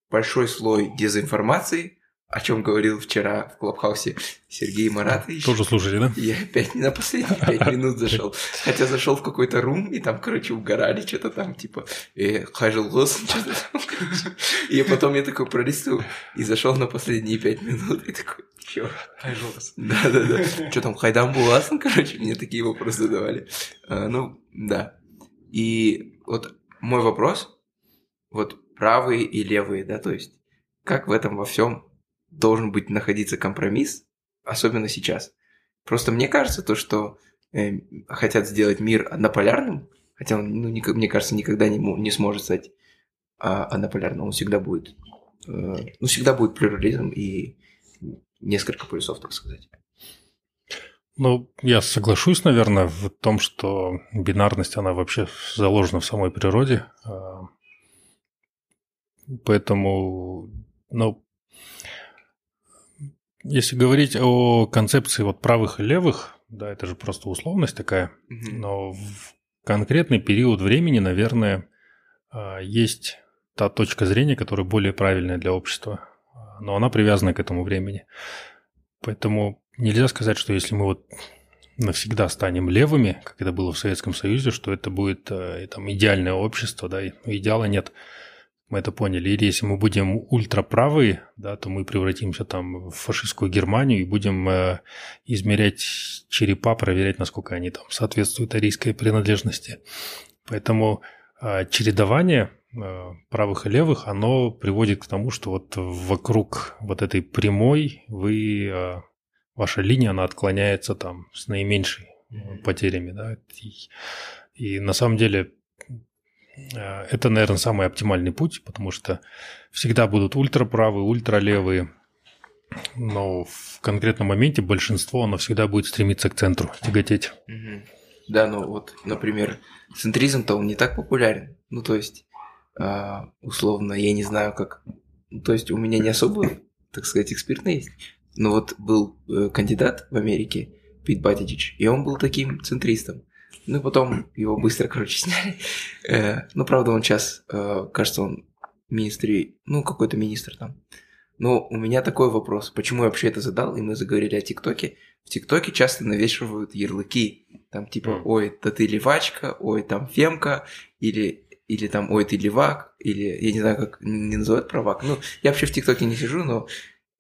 большой слой дезинформации, о чем говорил вчера в Клабхаусе Сергей Маратович. Тоже слушали, да? Я опять на последние пять минут зашел. Хотя зашел в какой-то рум, и там, короче, угорали что-то там, типа, э, хажил голос, что-то там, короче. И потом я такой пролистываю, и зашел на последние пять минут, и такой, чё? Хайжулас. Да-да-да. Что там, Хайдам Буласан, короче, мне такие вопросы задавали. А, ну, да. И вот мой вопрос, вот правые и левые, да, то есть, как в этом во всем должен быть находиться компромисс, особенно сейчас. Просто мне кажется то, что э, хотят сделать мир однополярным, хотя он, ну, не, мне кажется, никогда не, не сможет стать а, однополярным, он всегда будет, э, ну, всегда будет плюрализм и несколько полюсов, так сказать. Ну, я соглашусь, наверное, в том, что бинарность, она вообще заложена в самой природе. А, поэтому, ну, если говорить о концепции вот правых и левых, да, это же просто условность такая, mm-hmm. но в конкретный период времени, наверное, а, есть та точка зрения, которая более правильная для общества, но она привязана к этому времени. Поэтому нельзя сказать, что если мы вот навсегда станем левыми, как это было в Советском Союзе, что это будет э, там, идеальное общество, да, идеала нет мы это поняли. Или если мы будем ультраправые, да, то мы превратимся там в фашистскую Германию и будем э, измерять черепа, проверять, насколько они там соответствуют арийской принадлежности. Поэтому э, чередование э, правых и левых, оно приводит к тому, что вот вокруг вот этой прямой вы, э, ваша линия, она отклоняется там с наименьшей потерями, да, и, и на самом деле Э, это, наверное, самый оптимальный путь, потому что всегда будут ультраправые, ультралевые. но в конкретном моменте большинство, оно всегда будет стремиться к центру, тяготеть. Да, ну вот, например, центризм-то он не так популярен. Ну, то есть, а, условно, я не знаю, как... То есть, у меня не особо, так сказать, экспертный есть. Но вот был э, кандидат в Америке, Пит Батидич, и он был таким центристом. Ну, потом его быстро, короче, сняли. Э, ну, правда, он сейчас, э, кажется, он министр, ну, какой-то министр там. Но у меня такой вопрос, почему я вообще это задал, и мы заговорили о ТикТоке. В ТикТоке часто навешивают ярлыки, там типа, Мгм. ой, да ты левачка, ой, там фемка, или, или там, ой, ты левак, или, я не знаю, как не называют правак. Ну, я вообще в ТикТоке не сижу, но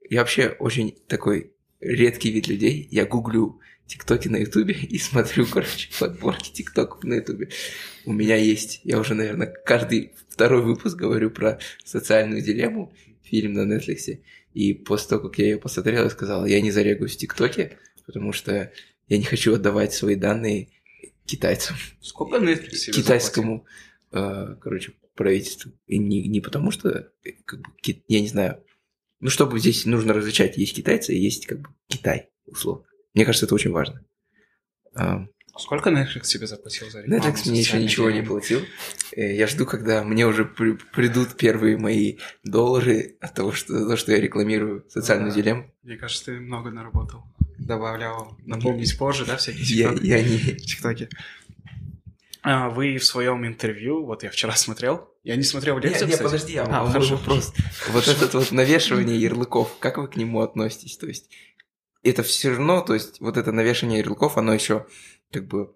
я вообще очень такой редкий вид людей. Я гуглю ТикТоки на Ютубе и смотрю, короче, подборки ТикТоков на Ютубе. У меня есть, я уже, наверное, каждый второй выпуск говорю про социальную дилемму, фильм на Netflix. И после того, как я ее посмотрел, я сказал, я не зарегаюсь в ТикТоке, потому что я не хочу отдавать свои данные китайцам, Сколько Netflix китайскому, э, короче, правительству. И не, не потому что, э, как бы, я не знаю, ну, чтобы здесь нужно различать, есть китайцы и есть, как бы, Китай, условно. Мне кажется, это очень важно. А, заплатил? Сколько Netflix тебе заплатил за рекламу? Netflix мне еще ничего не платил. Э, Я жду, когда мне уже при- придут первые мои доллары от того, что, за то, что я рекламирую социальную Да. дилемму. Мне кажется, ты много наработал. Добавлял, напомнить позже, да, всякие Я, тиктоки? я не... тиктоке. А, Вы в своем интервью, вот я вчера смотрел, я не смотрел лекцию, не, кстати. подожди, а, А, хорошо. вопрос. Вот этот вот навешивание ярлыков, как вы к нему относитесь? То есть, это все равно, то есть, вот это навешивание ярлыков, оно еще как бы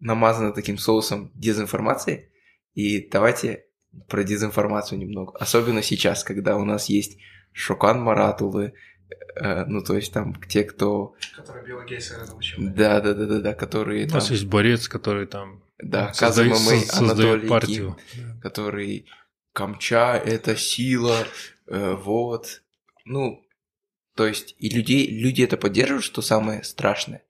намазано таким соусом дезинформации. И давайте про дезинформацию немного. Особенно сейчас, когда у нас есть Шокан Маратулы, э, ну, то есть там те, кто... Который Билла разучил. Да, да, да, да, да, которые У там... нас есть борец, который там Да, создает, Казума Мэй, Анатолий Ким партию. который Камча – это сила, э, вот. Ну, то есть, и людей, люди это поддерживают, что самое страшное.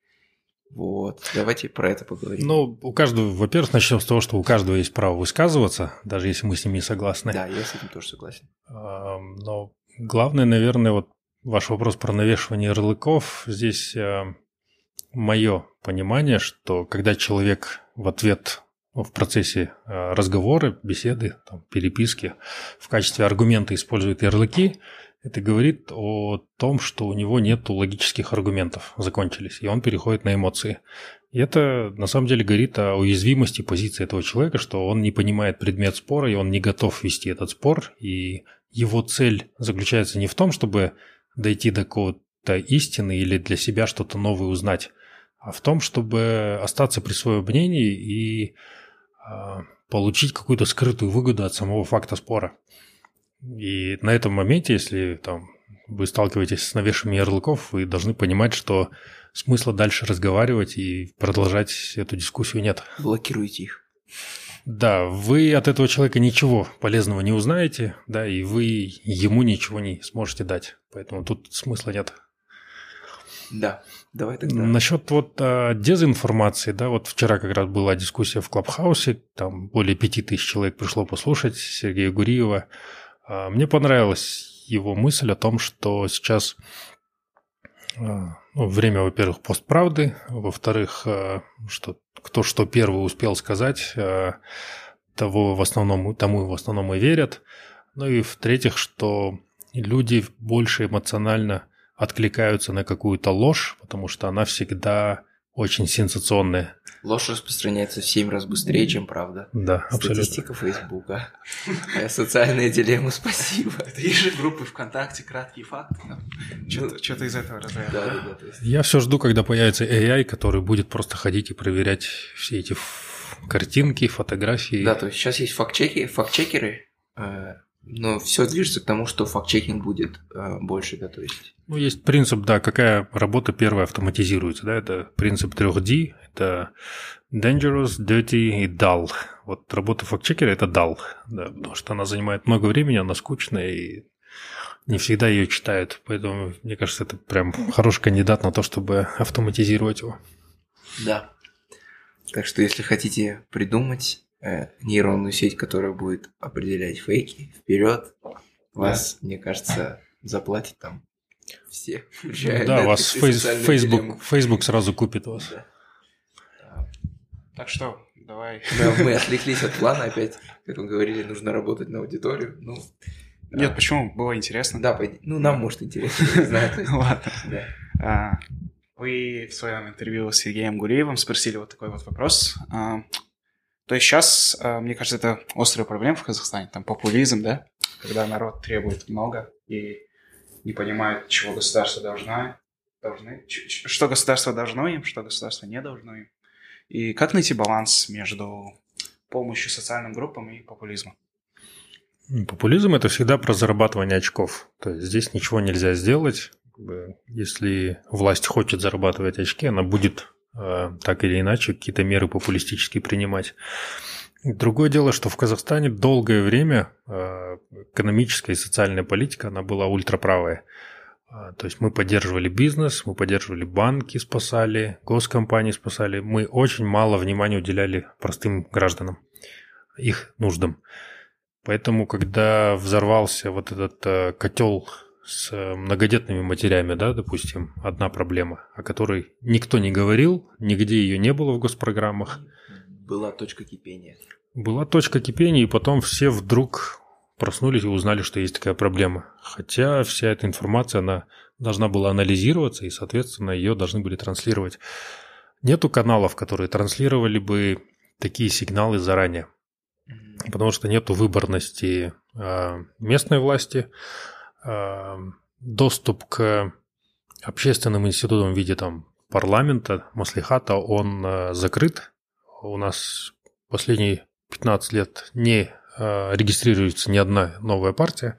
Вот, давайте про это поговорим. Ну, у каждого, во-первых, начнем с того, что у каждого есть право высказываться, даже если мы с ним не согласны. Да, я с этим тоже согласен. Но главное, наверное, вот ваш вопрос про навешивание ярлыков. Здесь мое понимание, что когда человек в ответ ну, в процессе а, разговора, беседы, там, переписки в качестве аргумента использует ярлыки, это говорит о том, что у него нет логических аргументов, закончились, и он переходит на эмоции. И это на самом деле говорит о уязвимости позиции этого человека, что он не понимает предмет спора, и он не готов вести этот спор, и его цель заключается не в том, чтобы дойти до какого-то истины или для себя что-то новое узнать, а в том, чтобы остаться при своем мнении и а, получить какую-то скрытую выгоду от самого факта спора. И на этом моменте, если там, вы сталкиваетесь с навешиванием ярлыков, вы должны понимать, что смысла дальше разговаривать и продолжать эту дискуссию нет. Блокируйте их. Да, вы от этого человека ничего полезного не узнаете, да, и вы ему ничего не сможете дать. Поэтому тут смысла нет. Да, давай тогда. Насчет вот а, дезинформации, да, вот вчера как раз была дискуссия в Клабхаусе, там более пяти тысяч человек пришло послушать Сергея Гуриева. А, мне понравилась его мысль о том, что сейчас а, ну, время, во-первых, постправды, во-вторых, а, что кто что первый успел сказать, того в основном, тому в основном и верят. Ну и в-третьих, что люди больше эмоционально откликаются на какую-то ложь, потому что она всегда очень сенсационная. Ложь распространяется в 7 раз быстрее, чем правда. Да, абсолютно. Статистика Фейсбука. Э, Социальная дилемма, спасибо. Это есть же группы ВКонтакте, краткие факты. Ну, Что-то что-то из этого разряда. Я все жду, когда появится AI, который будет просто ходить и проверять все эти картинки, фотографии. Да, то есть сейчас есть факт-чеки, факт-чекеры, э, но все движется к тому, что факт-чекинг будет э, больше, да, то есть... Ну, есть принцип, да, какая работа первая автоматизируется, да, это принцип 3D, это dangerous, dirty и dull. Вот работа фактчекера – это dull, да, потому что она занимает много времени, она скучная, и не всегда ее читают, поэтому, мне кажется, это прям хороший кандидат на то, чтобы автоматизировать его. Да. Так что если хотите придумать э, нейронную сеть, которая будет определять фейки, вперед, вас, мне кажется, заплатит там все. Да, вас Facebook, Facebook сразу купит вас. Да. Так что, давай. Да, мы отвлеклись от плана опять. Как вы говорили, нужно работать на аудиторию. Ну, Нет, да. почему? Было интересно. Да, ну нам может интересно, не знаю. Ладно. А, вы в своем интервью с Сергеем Гуреевым спросили вот такой вот вопрос. То есть сейчас, а, мне кажется, это острая проблема в Казахстане, там популизм, да, когда народ требует много и не понимает, чего государство должно, должны, что государство должно им, что государство не должно им. И как найти баланс между помощью социальным группам и популизмом? Популизм – это всегда про зарабатывание очков. То есть здесь ничего нельзя сделать. Если власть хочет зарабатывать очки, она будет э, так или иначе какие-то меры популистические принимать. Другое дело, что в Казахстане долгое время э, экономическая и социальная политика, она была ультраправая. А, то есть мы поддерживали бизнес, мы поддерживали банки, спасали, госкомпании спасали. Мы очень мало внимания уделяли простым гражданам, их нуждам. Поэтому, когда взорвался вот этот э, котел с многодетными матерями, да, допустим, одна проблема, о которой никто не говорил, нигде ее не было в госпрограммах. Была точка кипения. Была точка кипения, и потом все вдруг проснулись и узнали, что есть такая проблема. Хотя вся эта информация, она должна была анализироваться, и, соответственно, ее должны были транслировать. Нету каналов, которые транслировали бы такие сигналы заранее. Потому что нету выборности э, местной власти, э, доступ к общественным институтам в виде там парламента, маслихата, он э, закрыт. У нас последние 15 лет не Э, регистрируется не одна новая партия,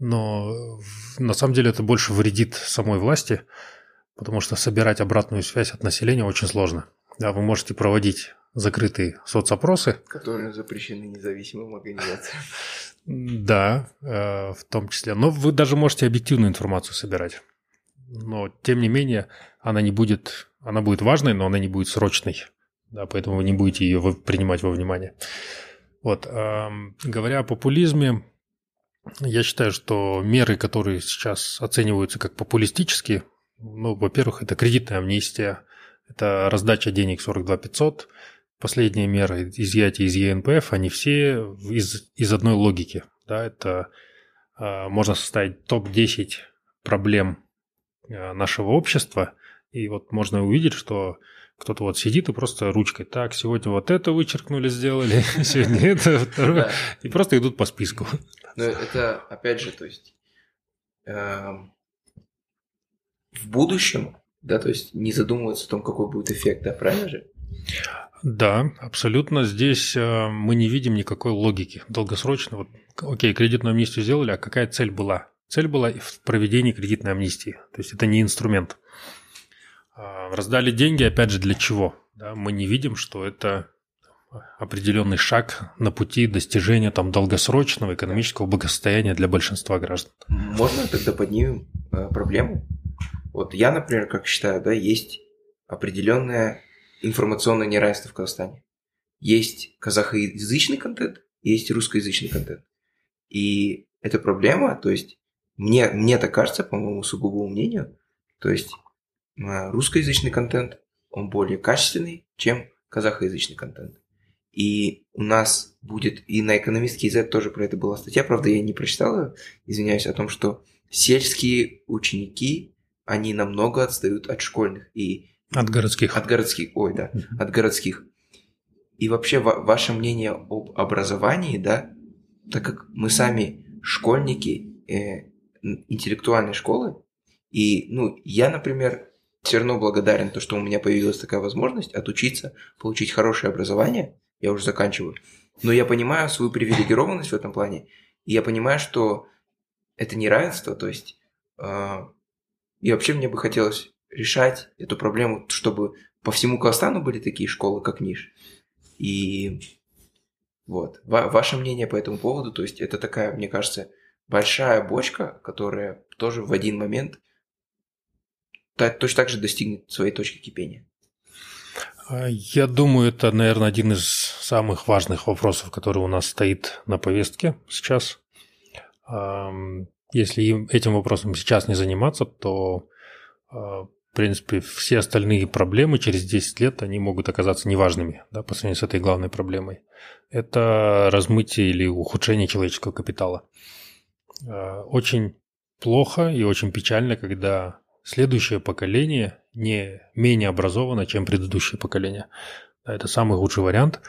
но на самом деле это больше вредит самой власти, потому что собирать обратную связь от населения очень сложно. Да, вы можете проводить закрытые соцопросы. Которые запрещены независимым организациям. Да, э, в том числе. Но вы даже можете объективную информацию собирать. Но, тем не менее, она не будет... Она будет важной, но она не будет срочной. Да, поэтому вы не будете ее принимать во внимание. Вот, говоря о популизме, я считаю, что меры, которые сейчас оцениваются как популистические, ну, во-первых, это кредитная амнистия, это раздача денег 42 500, последние меры изъятия из ЕНПФ, они все из, из одной логики. Да, это э, можно составить топ-10 проблем э, нашего общества, и вот можно увидеть, что кто-то вот сидит и просто ручкой, так, сегодня вот это вычеркнули, сделали, сегодня это, второе, и просто идут по списку. Но это, опять же, то есть эм, в будущем, да, то есть не задумываться о том, какой будет эффект, да, правильно же? Да, абсолютно. Здесь э, мы не видим никакой логики. Долгосрочно, вот, окей, кредитную амнистию сделали, а какая цель была? Цель была в проведении кредитной амнистии. То есть это не инструмент. А, раздали деньги, опять же, для чего? Да, мы не видим, что это определенный шаг на пути достижения там долгосрочного экономического благосостояния для большинства граждан. Можно тогда поднимем э, проблему? Вот я, например, как считаю, да, есть определенное информационное неравенство в Казахстане. Есть казахоязычный контент, есть русскоязычный контент. И эта проблема, то есть мне, мне так кажется, по моему сугубому мнению, то есть русскоязычный контент, он более качественный, чем казахоязычный контент. И у нас будет, и на экономистке Z тоже про это была статья, правда, я не прочитал ее, извиняюсь, о том, что сельские ученики, они намного отстают от школьных. И от городских. От городских, ой, да, от городских. И вообще, ваше мнение об образовании, да, так как мы сами школьники э, интеллектуальной школы, и, ну, я, например, все равно благодарен, то, что у меня появилась такая возможность отучиться, получить хорошее образование. Я уже заканчиваю. Но я понимаю свою привилегированность в этом плане. И я понимаю, что это неравенство. То есть, э, и вообще мне бы хотелось решать эту проблему, чтобы по всему Казахстану были такие школы, как Ниш. И вот. Ва- ваше мнение по этому поводу, то есть это такая, мне кажется, большая бочка, которая тоже в один момент – точно так же достигнет своей точки кипения? А, я думаю, это, наверное, один из самых важных вопросов, который у нас стоит на повестке сейчас. если им этим вопросом сейчас не заниматься, то, в принципе, все остальные проблемы через 10 лет, они могут оказаться неважными да, по сравнению с этой главной проблемой. Это размытие или ухудшение человеческого капитала. Очень плохо и очень печально, когда следующее поколение не менее образовано, чем предыдущее поколение. Это самый худший вариант,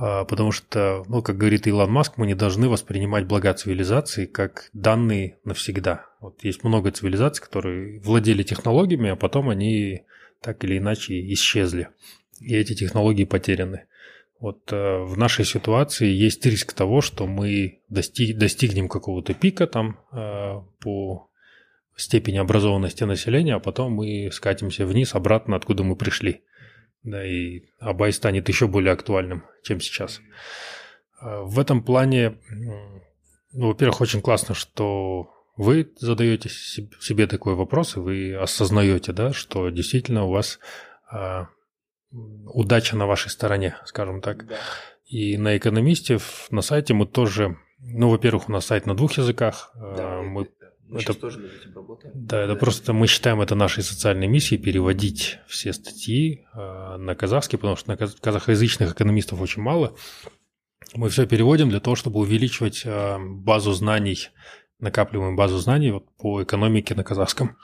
потому что, ну, как говорит Илон Маск, мы не должны воспринимать блага цивилизации как данные навсегда. Вот есть много цивилизаций, которые владели технологиями, а потом они так или иначе исчезли. И эти технологии потеряны. Вот э, в нашей ситуации есть риск того, что мы достиг, достигнем какого-то пика там э, по степени образованности населения, а потом мы скатимся вниз обратно, откуда мы пришли. Да, и Абай станет еще более актуальным, чем сейчас. А, в этом плане, ну, во-первых, очень классно, что вы задаете себе такой вопрос, и вы осознаете, да, что действительно у вас а, удача на вашей стороне, скажем так. Да. И на экономисте на сайте мы тоже, ну, во-первых, у нас сайт на двух языках. Да, мы мы это, тоже над этим работаем. Да, это да. просто мы считаем это нашей социальной миссией переводить все статьи э, на казахский, потому что на казахоязычных экономистов очень мало. Мы все переводим для того, чтобы увеличивать э, базу знаний, накапливаем базу знаний вот, по экономике на казахском.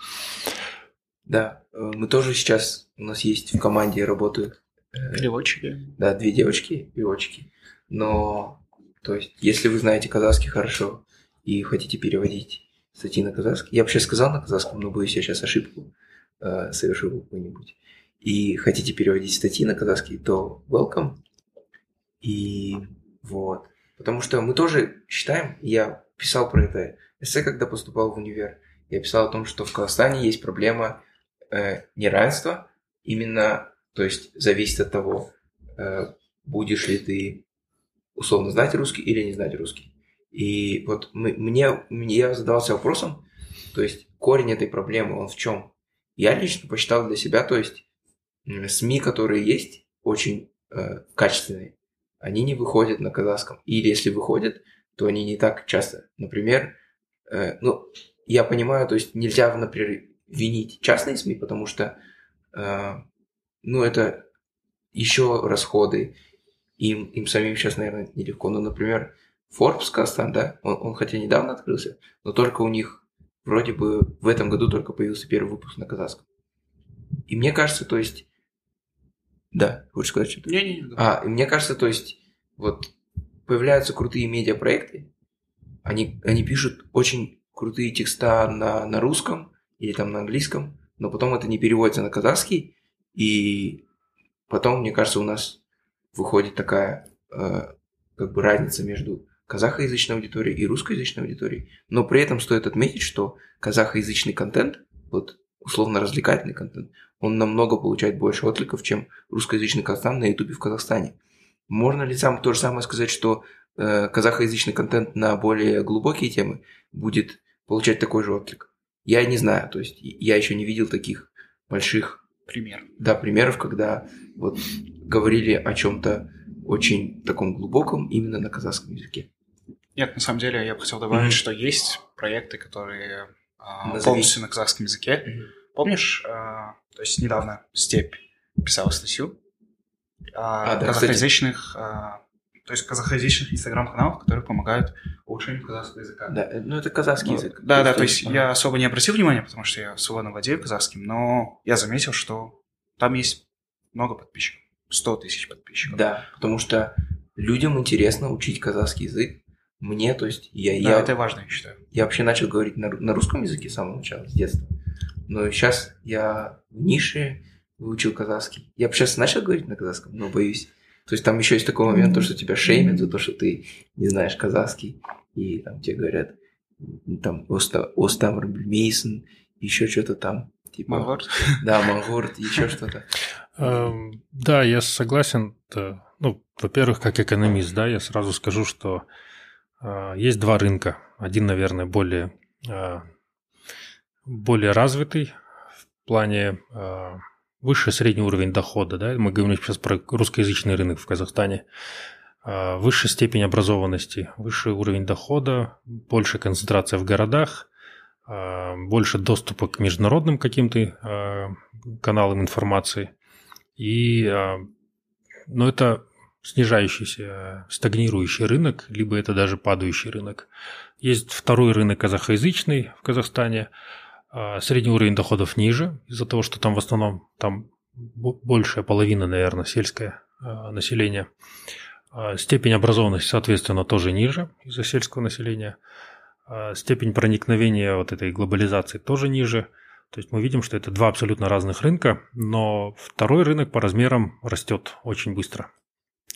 Да, э, мы тоже сейчас, у нас есть в команде работают... Э, переводчики. Да, две девочки, переводчики. Но, то есть, если вы знаете казахский хорошо и хотите переводить статьи на казахском. Я вообще сказал на казахском, но боюсь, я сейчас ошибку э, совершил какую-нибудь. И хотите переводить статьи на казахский, то welcome. И вот. Потому что мы тоже считаем, я писал про это эссе, когда поступал в универ, я писал о том, что в Казахстане есть проблема э, неравенства, именно, то есть зависит от того, э, будешь ли ты условно знать русский или не знать русский. И вот мы, мне, мне я задавался вопросом, то есть корень этой проблемы, он в чем? Я лично посчитал для себя, то есть СМИ, которые есть, очень э, качественные, они не выходят на казахском. Или если выходят, то они не так часто. Например, э, ну, я понимаю, то есть нельзя, например, винить частные СМИ, потому что, э, ну, это еще расходы, им, им самим сейчас, наверное, нелегко. Но, например, Forbes Казахстан, да, он, он хотя недавно открылся, но только у них вроде бы в этом году только появился первый выпуск на казахском. И мне кажется, то есть... Да, хочешь сказать что-то? Не-не-не. А, и мне кажется, то есть, вот появляются крутые медиапроекты, они, они пишут очень крутые текста на, на русском или там на английском, но потом это не переводится на казахский, и потом, мне кажется, у нас выходит такая э, как бы разница между казахоязычной аудиторией и русскоязычной аудиторией. Но при этом стоит отметить, что казахоязычный контент, вот условно развлекательный контент, он намного получает больше откликов, чем русскоязычный контент на ютубе в Казахстане. Можно ли сам то же самое сказать, что э, казахоязычный контент на более глубокие темы будет получать такой же отклик? Я не знаю, то есть я еще не видел таких больших примеров. Да, примеров, когда вот говорили о чем-то очень таком глубоком именно на казахском языке. Нет, на самом деле я бы хотел добавить, mm-hmm. что есть проекты, которые а, полностью на казахском языке. Mm-hmm. Помнишь, а, то есть недавно Степь писала статью о а, да, казахоязычных, а, то есть казахоязычных инстаграм-каналов, которые помогают улучшению казахского языка. Да, э, ну это казахский ну, язык. Да, да, то есть я особо не обратил внимания, потому что я свободно владею казахским, но я заметил, что там есть много подписчиков. 100 тысяч подписчиков. Да, потому что людям интересно учить казахский язык. Мне, то есть, я... Да, я, это важно, я считаю. Я вообще начал говорить на, на русском языке с самого начала, с детства. Но сейчас я в нише выучил казахский. Я бы сейчас начал говорить на казахском, но боюсь. То есть там еще есть такой момент, то, что тебя шеймят за то, что ты не знаешь казахский. И там тебе говорят, там, Остамр Мейсон, еще что-то там. Типа, Мангорд? Да, Мангорд, еще что-то. Эм, да, я согласен. Ну, во-первых, как экономист, да, я сразу скажу, что есть два рынка. Один, наверное, более, э, более развитый в плане э, выше средний уровень дохода, да, мы говорим сейчас про русскоязычный рынок в Казахстане. а, высшая степень образованности, высший уровень дохода, большая концентрация в городах, а, больше доступа к международным каким-то а, каналам информации. И, но это снижающийся, стагнирующий рынок, либо это даже падающий рынок. Есть второй рынок казахоязычный в Казахстане. Средний уровень доходов ниже, из-за того, что там в основном там большая половина, наверное, сельское население. А, степень образованности, соответственно, тоже ниже из-за сельского населения. А, степень проникновения вот этой глобализации тоже ниже. То есть мы видим, что это два абсолютно разных рынка, но второй рынок по размерам растет очень быстро.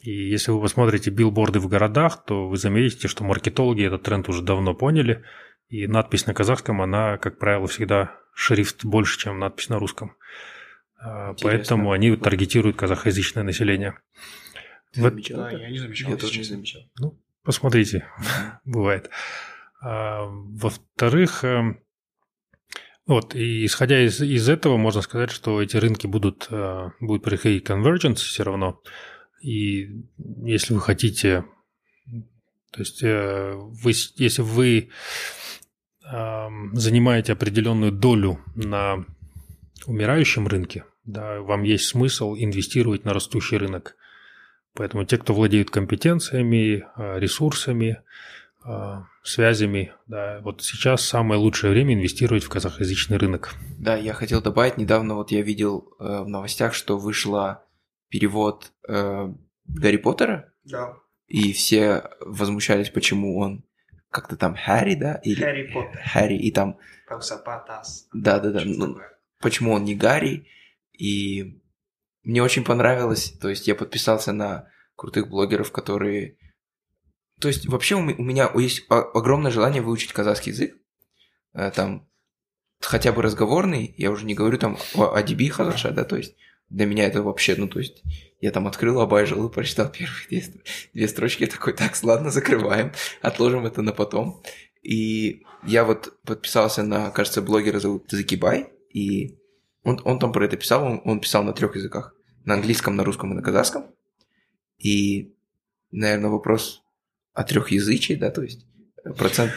И если вы посмотрите билборды в городах, то вы заметите, что маркетологи этот тренд уже давно поняли, и надпись на казахском, она, как правило, всегда шрифт больше, чем надпись на русском. А, Интересно. Поэтому они таргетируют казахоязычное население. Ты вот, замечал? Да, я не замечал. Я тоже не замечал. Ну, посмотрите, бывает. А, во-вторых, эм, вот, и исходя из, из этого, можно сказать, что эти рынки будут, э, будет происходить convergence все равно. И если вы хотите, то есть э, вы, если вы занимаете определенную долю на умирающем рынке, да, вам есть смысл инвестировать на растущий рынок. Поэтому те, кто владеют компетенциями, а, ресурсами, а, связями, да, вот сейчас самое лучшее время инвестировать в казахоязычный рынок. Да, я хотел добавить, недавно вот я видел э, в новостях, что вышла перевод э, Гарри Поттера. Да. И все возмущались, почему он как-то там Харри, да? Или... Харри Поттер. Харри, и там... Паусапатас. Да, да, да. Ну, почему он не Гарри? И мне очень понравилось, то есть я подписался на крутых блогеров, которые... То есть вообще у меня есть огромное желание выучить казахский язык, э, там хотя бы разговорный, я уже не говорю там о адиби хазаша, да, то есть для меня это вообще, ну, то есть я там открыл Абай жил и прочитал первые две, две строчки, я такой, так, ладно, закрываем, отложим это на потом. И я вот подписался на, кажется, блогера зовут Закибай, и он, он там про это писал, он, он писал на трех языках. На английском, на русском и на казахском. И, наверное, вопрос о трехязычии, да, то есть процент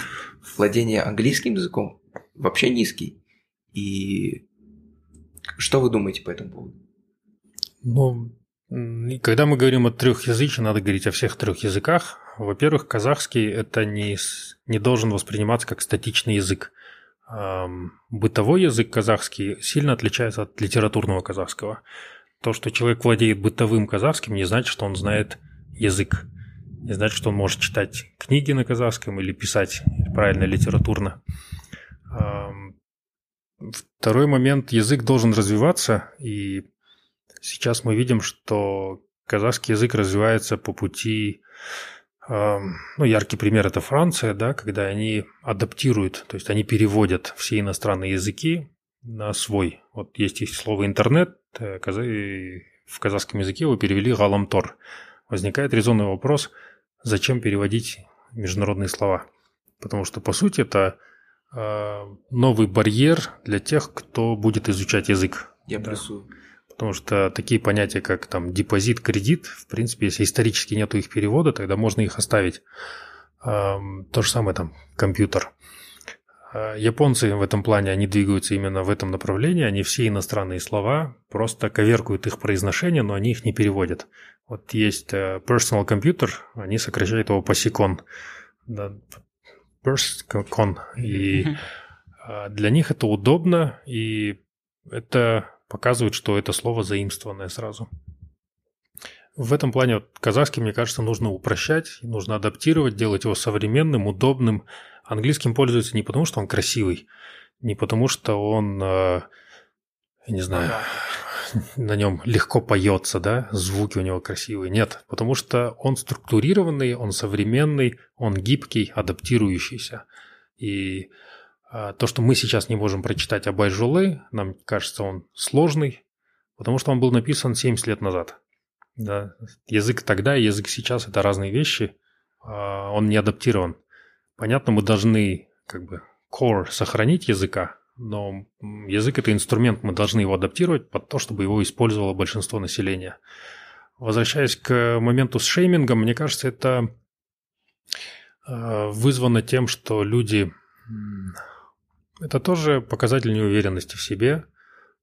владения английским языком вообще низкий. И что вы думаете по этому поводу? Ну, когда мы говорим о трехязычии, надо говорить о всех трех языках. Во-первых, казахский это не, не должен восприниматься как статичный язык бытовой язык казахский сильно отличается от литературного казахского. То, что человек владеет бытовым казахским, не значит, что он знает язык. Не значит, что он может читать книги на казахском или писать правильно литературно. Второй момент. Язык должен развиваться, и сейчас мы видим, что казахский язык развивается по пути ну, яркий пример – это Франция, да, когда они адаптируют, то есть они переводят все иностранные языки на свой. Вот есть и слово «интернет», э, в казахском языке его перевели «галамтор». Возникает резонный вопрос, зачем переводить международные слова? Потому что, по сути, это а, новый барьер для тех, кто будет изучать язык. Я да. плюсую. Потому что такие понятия, как там депозит, кредит, в принципе, если исторически нету их перевода, тогда можно их оставить. То же самое там компьютер. А, японцы в этом плане, они двигаются именно в этом направлении. Они все иностранные слова просто коверкуют их произношение, но они их не переводят. Вот есть э, personal computer, они сокращают его посикон. Да, Perscon. И а, для них это удобно, и это показывает, что это слово заимствованное сразу. В этом плане вот, казахский, мне кажется, нужно упрощать, нужно адаптировать, делать его современным, удобным. Английским пользуются не потому, что он красивый, не потому, что он, э, не знаю, на нем легко поется, да, звуки у него красивые. Нет, потому что он структурированный, он современный, он гибкий, адаптирующийся. И то, что мы сейчас не можем прочитать об Айжулы, нам кажется, он сложный, потому что он был написан 70 лет назад. Да. Язык тогда и язык сейчас – это разные вещи, а, он не адаптирован. Понятно, мы должны как бы core сохранить языка, но язык – это инструмент, мы должны его адаптировать под то, чтобы его использовало большинство населения. Возвращаясь к моменту с шеймингом, мне кажется, это вызвано тем, что люди... Это тоже показатель неуверенности в себе.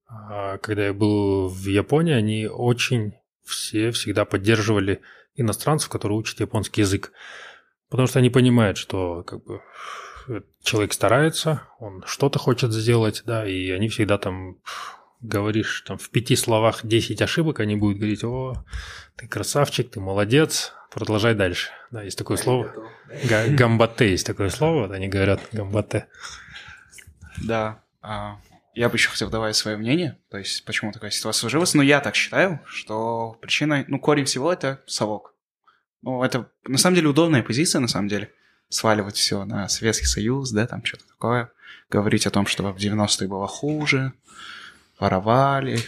А, когда я был в Японии, они очень все всегда поддерживали иностранцев, которые учат японский язык. Потому что они понимают, что как бы, человек старается, он что-то хочет сделать, да, и они всегда там говоришь там в пяти словах 10 ошибок, они будут говорить, о, ты красавчик, ты молодец, продолжай дальше. Да, есть такое слово. Гамбате есть такое слово, вот они говорят гамбате. Да, а, я бы еще хотел давать свое мнение, то есть почему такая ситуация сложилась, но я так считаю, что причина, ну, корень всего это совок. Ну, это на самом деле удобная позиция, на самом деле, сваливать все на Советский Союз, да, там что-то такое, говорить о том, что в 90-е было хуже, воровали,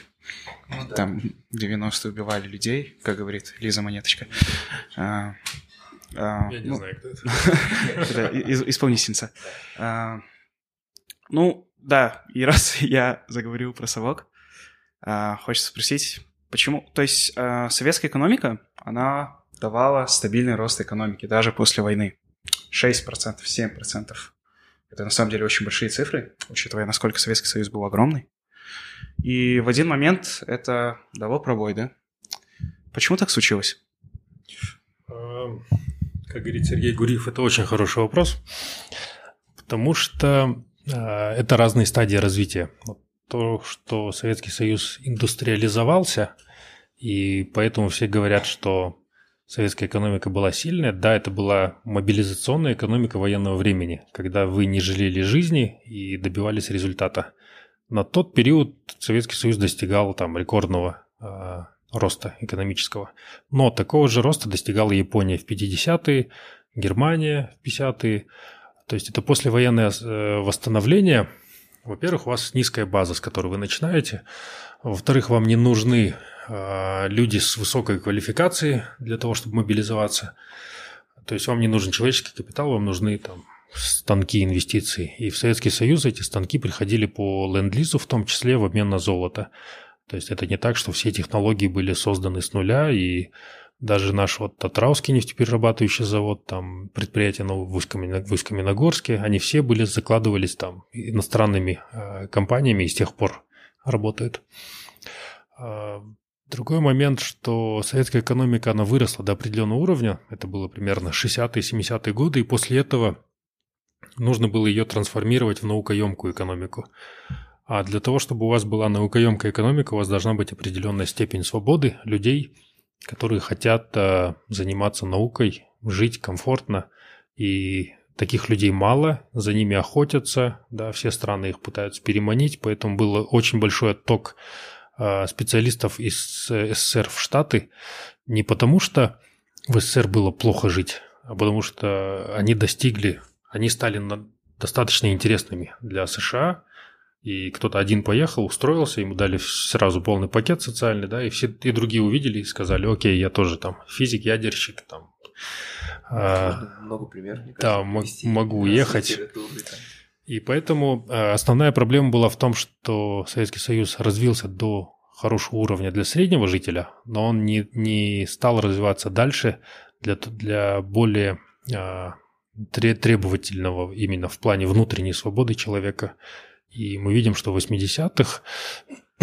ну, да. там в 90-е убивали людей, как говорит Лиза Монеточка. А, а, я не ну, знаю, кто это. это исполнительница. Ну, да, и раз я заговорил про совок, а, хочется спросить, почему... То есть а, советская экономика, она давала стабильный рост экономики даже после войны. 6%, 7%. Это на самом деле очень большие цифры, учитывая, насколько Советский Союз был огромный. И в один момент это дало пробой, да? Почему так случилось? Как говорит Сергей Гуриев, это очень хороший вопрос, потому что это разные стадии развития. То, что Советский Союз индустриализовался, и поэтому все говорят, что советская экономика была сильная. Да, это была мобилизационная экономика военного времени, когда вы не жалели жизни и добивались результата. На тот период Советский Союз достигал там рекордного э, роста экономического. Но такого же роста достигала Япония в 50-е, Германия в 50-е, то есть это послевоенное э, восстановление. Во-первых, у вас низкая база, с которой вы начинаете. Во-вторых, вам не нужны э, люди с высокой квалификацией для того, чтобы мобилизоваться. То есть вам не нужен человеческий капитал, вам нужны там станки инвестиций. И в Советский Союз эти станки приходили по ленд-лизу, в том числе в обмен на золото. То есть это не так, что все технологии были созданы с нуля, и даже наш вот Татрауский нефтеперерабатывающий завод, там предприятия ну, в Усть-Каменогорске, они все были, закладывались там иностранными э, компаниями и с тех пор работают. Э, другой момент, что советская экономика, она выросла до определенного уровня, это было примерно 60-е, 70-е годы, и после этого нужно было ее трансформировать в наукоемкую экономику. А для того, чтобы у вас была наукоемкая экономика, у вас должна быть определенная степень свободы людей – которые хотят э, заниматься наукой, жить комфортно. И таких людей мало, за ними охотятся, да, все страны их пытаются переманить, поэтому был очень большой отток э, специалистов из СССР в Штаты. Не потому, что в СССР было плохо жить, а потому что они достигли, они стали достаточно интересными для США, и кто-то один поехал, устроился, ему дали сразу полный пакет социальный, да, и все и другие увидели и сказали, окей, я тоже там физик, ядерщик, там. А, много примеров. Да, могу уехать. И поэтому а, основная проблема была в том, что Советский Союз развился до хорошего уровня для среднего жителя, но он не, не стал развиваться дальше для, для более а, требовательного именно в плане внутренней свободы человека и мы видим, что в 80-х,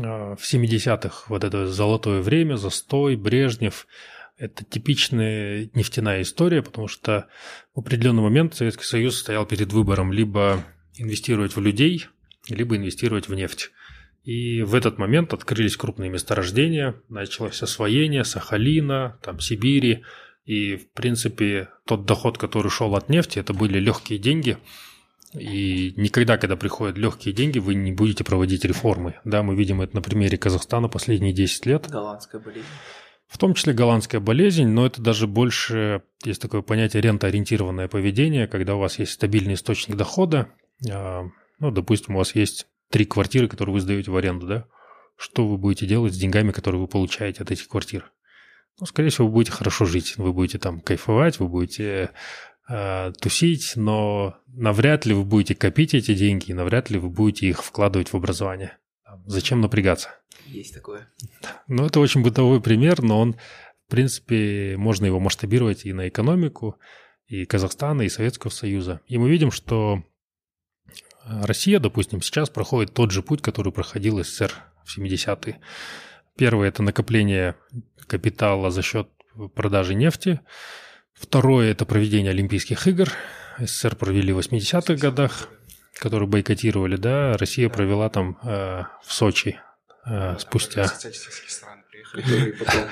а, в 70-х вот это золотое время, застой, Брежнев, это типичная нефтяная история, потому что в определенный момент Советский Союз стоял перед выбором либо инвестировать в людей, либо инвестировать в нефть. И в этот момент открылись крупные месторождения, началось освоение Сахалина, там Сибири, и в принципе тот доход, который шел от нефти, это были легкие деньги – и никогда, когда приходят легкие деньги, вы не будете проводить реформы. Да, мы видим это на примере Казахстана последние 10 лет. Голландская болезнь. В том числе голландская болезнь, но это даже больше, есть такое понятие рентоориентированное поведение, когда у вас есть стабильный источник дохода, а, ну, допустим, у вас есть три квартиры, которые вы сдаете в аренду, да, что вы будете делать с деньгами, которые вы получаете от этих квартир? Ну, скорее всего, вы будете хорошо жить, вы будете там кайфовать, вы будете э, тусить, но навряд ли вы будете копить эти деньги, и навряд ли вы будете их вкладывать в образование. Зачем напрягаться? есть такое. Ну, это очень бытовой пример, но он, в принципе, можно его масштабировать и на экономику, и Казахстана, и Советского Союза. И мы видим, что Россия, допустим, сейчас проходит тот же путь, который проходил СССР в 70-е. Первое – это накопление капитала за счет продажи нефти. Второе – это проведение Олимпийских игр. СССР провели в 80-х годах, которые бойкотировали, да. Россия провела там э, в Сочи э, спустя. Которые потом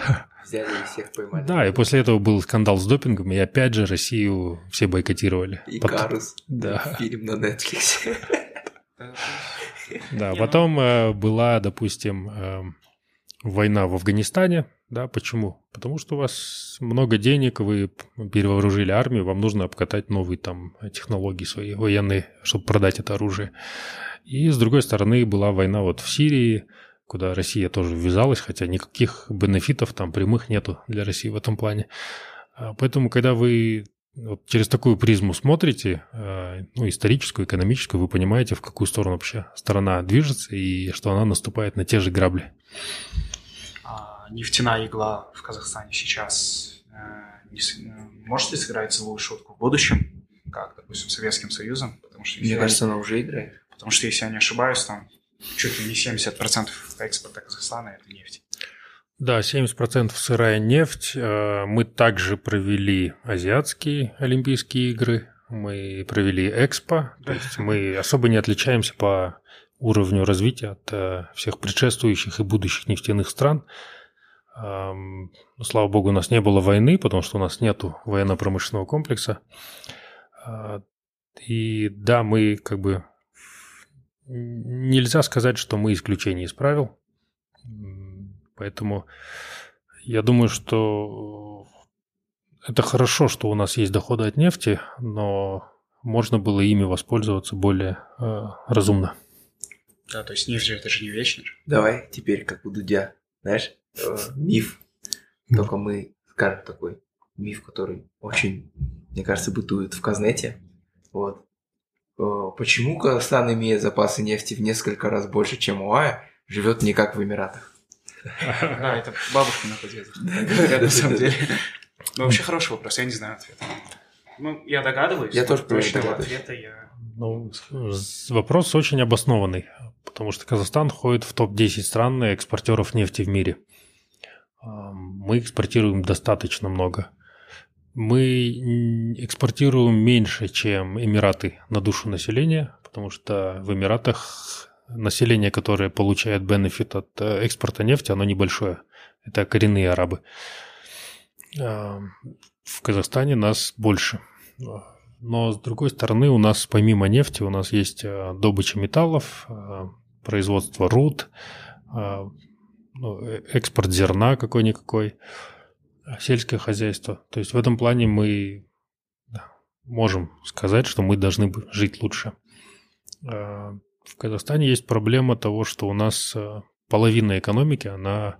взяли и всех поймали. Да, и после этого был скандал с допингом, и опять же Россию все бойкотировали. И Потом- Карус. Да. Фильм на Netflix. Да, потом э, была, допустим, э, война в Афганистане. Да, почему? Потому что у вас много денег, вы перевооружили армию, вам нужно обкатать новые там технологии свои военные, чтобы продать это оружие. И с другой стороны была война вот в Сирии, куда Россия тоже ввязалась, хотя никаких бенефитов там прямых нету для России в этом плане. А, Поэтому, когда вы вот через такую призму смотрите, э, ну, историческую, экономическую, вы понимаете, в какую сторону вообще страна движется и что она наступает на те же грабли. Нефтяная игла в Казахстане сейчас э, не э, может ли сыграть злую шутку в будущем, как, допустим, Советским Союзом? Потому что, Мне я- кажется, она уже играет. потому что, если я не ошибаюсь, там чуть ли не 70% экспорта Казахстана – это нефть. Да, 70% сырая нефть. Э, Мы также провели азиатские Олимпийские игры, мы провели Экспо. То есть мы особо не отличаемся по уровню развития от всех предшествующих и будущих нефтяных стран. Эм, Слава богу, у нас не было войны, потому что у нас нету военно-промышленного комплекса. Э, И да, мы как бы... Нельзя сказать, что мы исключение из правил. Поэтому я думаю, что это хорошо, что у нас есть доходы от нефти, но можно было ими воспользоваться более э, разумно. Да, то есть нефть же это же не вечно. Давай теперь, как у Дудя, знаешь, э, миф. Только мы скажем такой миф, который очень, мне кажется, бытует в Казнете. Вот. Э, Почему Казахстан, имея запасы нефти в несколько раз больше, чем ОАЭ, живет не как в Эмиратах? Да, это бабушка на ответ. Говорят, на самом деле. Ну, вообще хороший вопрос, я не знаю ответа. Ну, я догадываюсь. Я тоже точного догадываюсь. ответа я... Ну, вопрос очень обоснованный, потому что Казахстан входит в топ-10 стран экспортеров нефти в мире. Мы экспортируем достаточно много. Мы экспортируем меньше, чем Эмираты на душу населения, потому что в Эмиратах население, которое получает бенефит от э, экспорта нефти, оно небольшое. Это коренные арабы. В Казахстане нас больше. Но, с другой стороны, у нас помимо нефти, у нас есть э, добыча металлов, э, производство руд, ну, э, экспорт зерна какой-никакой, э, сельское хозяйство. То есть в этом плане мы можем сказать, что мы должны жить лучше. Э, В Казахстане есть проблема того, что у нас э, половина экономики, она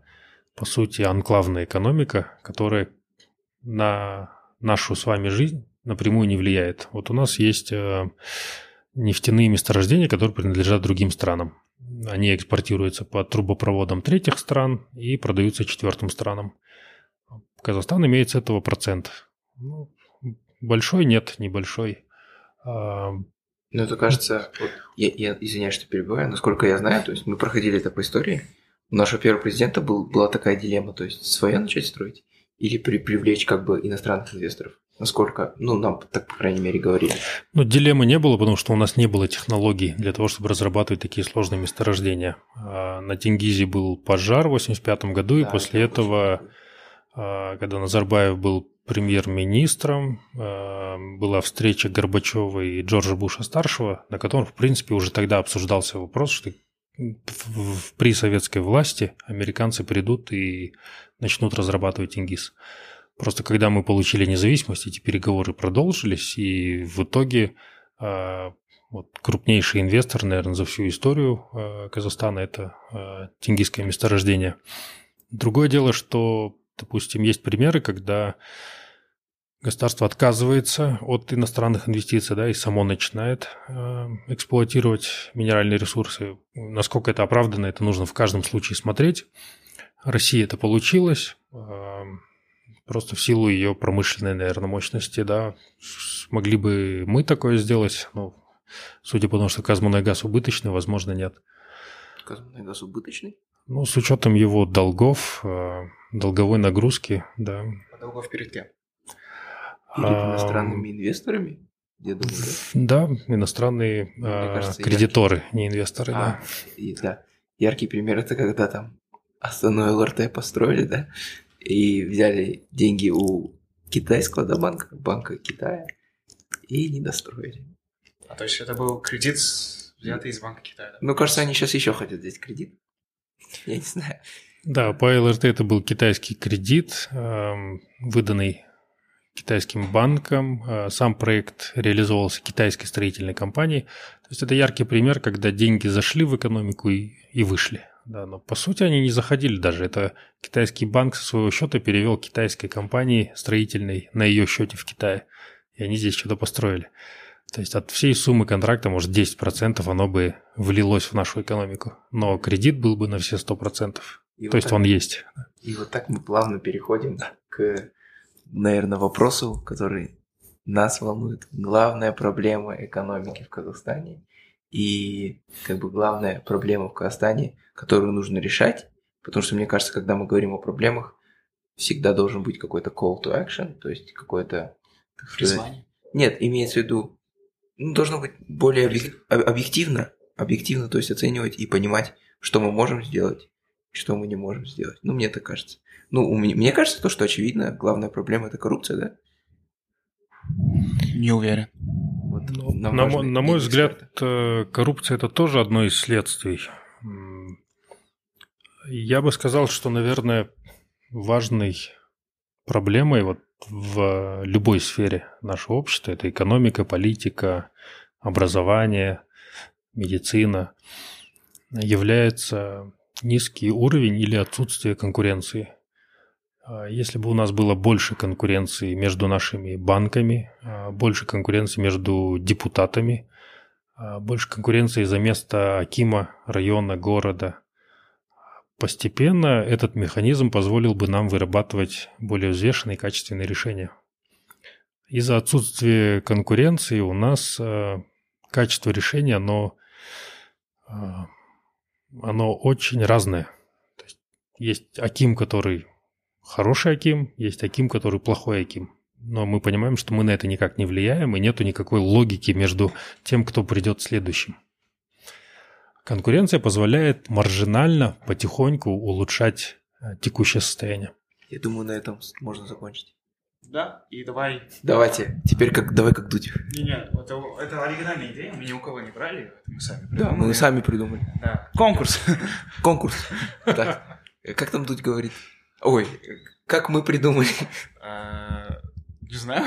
по сути анклавная экономика, которая на нашу с вами жизнь напрямую не влияет. Вот у нас есть нефтяные месторождения, которые принадлежат другим странам. Они экспортируются по трубопроводам третьих стран и продаются четвертым странам. Казахстан имеет с этого процент. Ну, большой нет, небольшой. А, Ну, это кажется, вот, я, я извиняюсь, что перебиваю, насколько я знаю, то есть мы проходили это по истории. У нашего первого президента был, была такая дилемма, то есть свое начать строить или при, привлечь как бы иностранных инвесторов. Насколько, ну, нам так, по крайней мере, говорили. Ну, дилеммы не было, потому что у нас не было технологий для того, чтобы разрабатывать такие сложные месторождения. А, На Тенгизе был пожар в 85 году, и Да, после это этого А, когда Назарбаев был премьер-министром, а, была встреча Горбачева и Джорджа Буша-старшего, на котором, в принципе, уже тогда обсуждался вопрос, что при советской власти американцы придут и начнут разрабатывать Тенгиз. Просто когда мы получили независимость, эти переговоры продолжились, и в итоге а, вот, крупнейший инвестор, наверное, за всю историю а, Казахстана – это а, тенгизское месторождение. Другое дело, что, допустим, есть примеры, когда государство отказывается от иностранных инвестиций, да, и само начинает эксплуатировать минеральные ресурсы. Насколько это оправдано, это нужно в каждом случае смотреть. России это получилось, просто в силу ее промышленной, наверное, мощности, да. Смогли бы мы такое сделать, но судя по тому, что Казмунайгаз убыточный, возможно, нет. Казмунайгаз убыточный? Ну, с учетом его долгов, э, долговой нагрузки, да. А долгов перед кем? Перед иностранными инвесторами? Я думаю, да. Да, иностранные ну, Мне кажется, кредиторы, яркий... не инвесторы, а, да. И, да. Яркий пример это когда там основной ЛРТ построили, да, и взяли деньги у китайского да, банка, банка Китая, и не достроили. А то есть это был кредит, взятый из банка Китая? Да? Ну, кажется, они сейчас еще хотят взять кредит. Я не знаю. Да, по ЛРТ это был китайский кредит, эм, выданный китайским банком. Э, сам проект реализовывался китайской строительной компанией. То есть это яркий пример, когда деньги зашли в экономику и, и вышли. Да, но по сути они не заходили даже. Это китайский банк со своего счета перевел китайской компании строительной на ее счете в Китае. И они здесь что-то построили. То есть от всей суммы контракта, может, 10% оно бы влилось в нашу экономику. Но кредит был бы на все 100%. И То вот есть так, он есть. И вот так мы плавно переходим к наверное, вопросу, который нас волнует. Главная проблема экономики в Казахстане и как бы главная проблема в Казахстане, которую нужно решать, потому что мне кажется, когда мы говорим о проблемах, всегда должен быть какой-то call to action, то есть какое-то... Призвание? Нет, имеется в виду, ну, должно быть более объективно, объективно, то есть оценивать и понимать, что мы можем сделать, что мы не можем сделать. Ну, мне так кажется. Ну, у меня, мне кажется, то, что очевидно, главная проблема это коррупция, да? Не уверен. Вот, ну, на, на, на мой взгляд, э, коррупция это тоже одно из следствий. Я бы сказал, что, наверное, важной проблемой вот в любой сфере нашего общества это экономика, политика, образование, медицина является низкий уровень или отсутствие конкуренции. А если бы у нас было больше конкуренции между нашими банками, а, больше конкуренции между депутатами, а, больше конкуренции за место Акима, района, города, постепенно этот механизм позволил бы нам вырабатывать более взвешенные и качественные решения. Из-за отсутствия конкуренции у нас качество решения, оно, оно очень разное. То есть, есть Аким, который хороший Аким, есть Аким, который плохой Аким. Но мы понимаем, что мы на это никак не влияем, и нету никакой логики между тем, кто придет следующим. Конкуренция позволяет маржинально, потихоньку улучшать э, текущее состояние. Я думаю, на этом можно закончить. Да, и давай... Давайте, теперь как, давай как дуть. Не-не, это, это оригинальная идея, мы ни у кого не брали, мы сами придумали. Да, мы сами придумали. Да. Конкурс. Конкурс. Так, как там дуть говорит? Ой, как мы придумали? А, не знаю.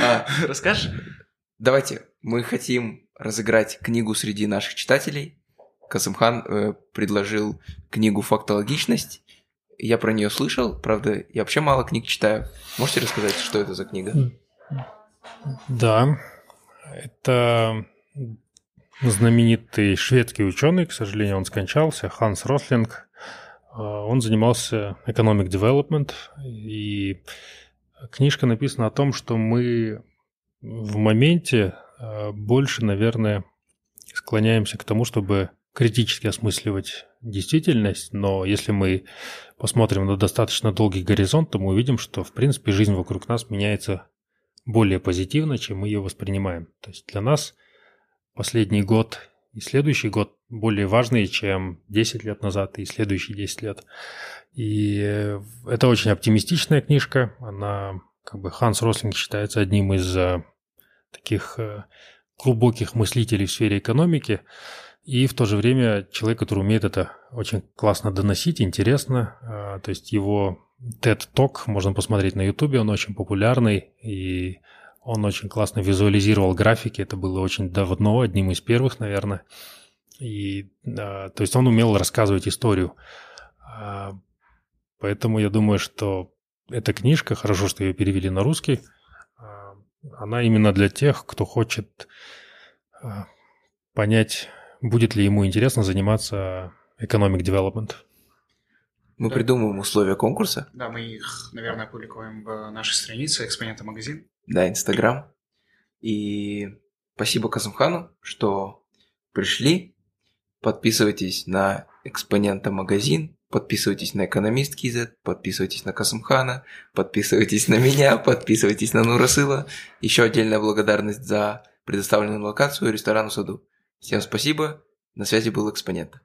А, Расскажешь? Давайте, мы хотим разыграть книгу среди наших читателей. Казымхан э, предложил книгу «Фактологичность». Я про нее слышал, правда, я вообще мало книг читаю. Можете рассказать, что это за книга? Да, это знаменитый шведский ученый, к сожалению, он скончался, Ханс Рослинг. А, он занимался economic development, и книжка написана о том, что мы в моменте а, больше, наверное, склоняемся к тому, чтобы критически осмысливать действительность, но если мы посмотрим на достаточно долгий горизонт, то мы увидим, что, в принципе, жизнь вокруг нас меняется более позитивно, чем мы ее воспринимаем. То есть для нас последний год и следующий год более важные, чем 10 лет назад и следующие 10 лет. И э, это очень оптимистичная книжка. Она, как бы, Ханс Рослинг считается одним из uh, таких uh, глубоких мыслителей в сфере экономики. И в то же время человек, который умеет это очень классно доносить, интересно. Uh, то есть его TED Talk можно посмотреть на YouTube, он очень популярный. И он очень классно визуализировал графики, это было очень давно, одним из первых, наверное. И, а, то есть он умел рассказывать историю. А, поэтому я думаю, что эта книжка, хорошо, что ее перевели на русский, она именно для тех, кто хочет а, понять, будет ли ему интересно заниматься economic development. Мы Да. придумываем условия конкурса. Да, мы их, наверное, опубликуем в нашей странице «Экспонента магазин». Да, Инстаграм. И спасибо Казымхану, что пришли. Подписывайтесь на Экспонента магазин, подписывайтесь на Экономист Кизет, подписывайтесь на Казымхана, подписывайтесь на меня, подписывайтесь на Нурасыла. Еще отдельная благодарность за предоставленную локацию ресторану саду. Всем спасибо. На связи был Экспонент.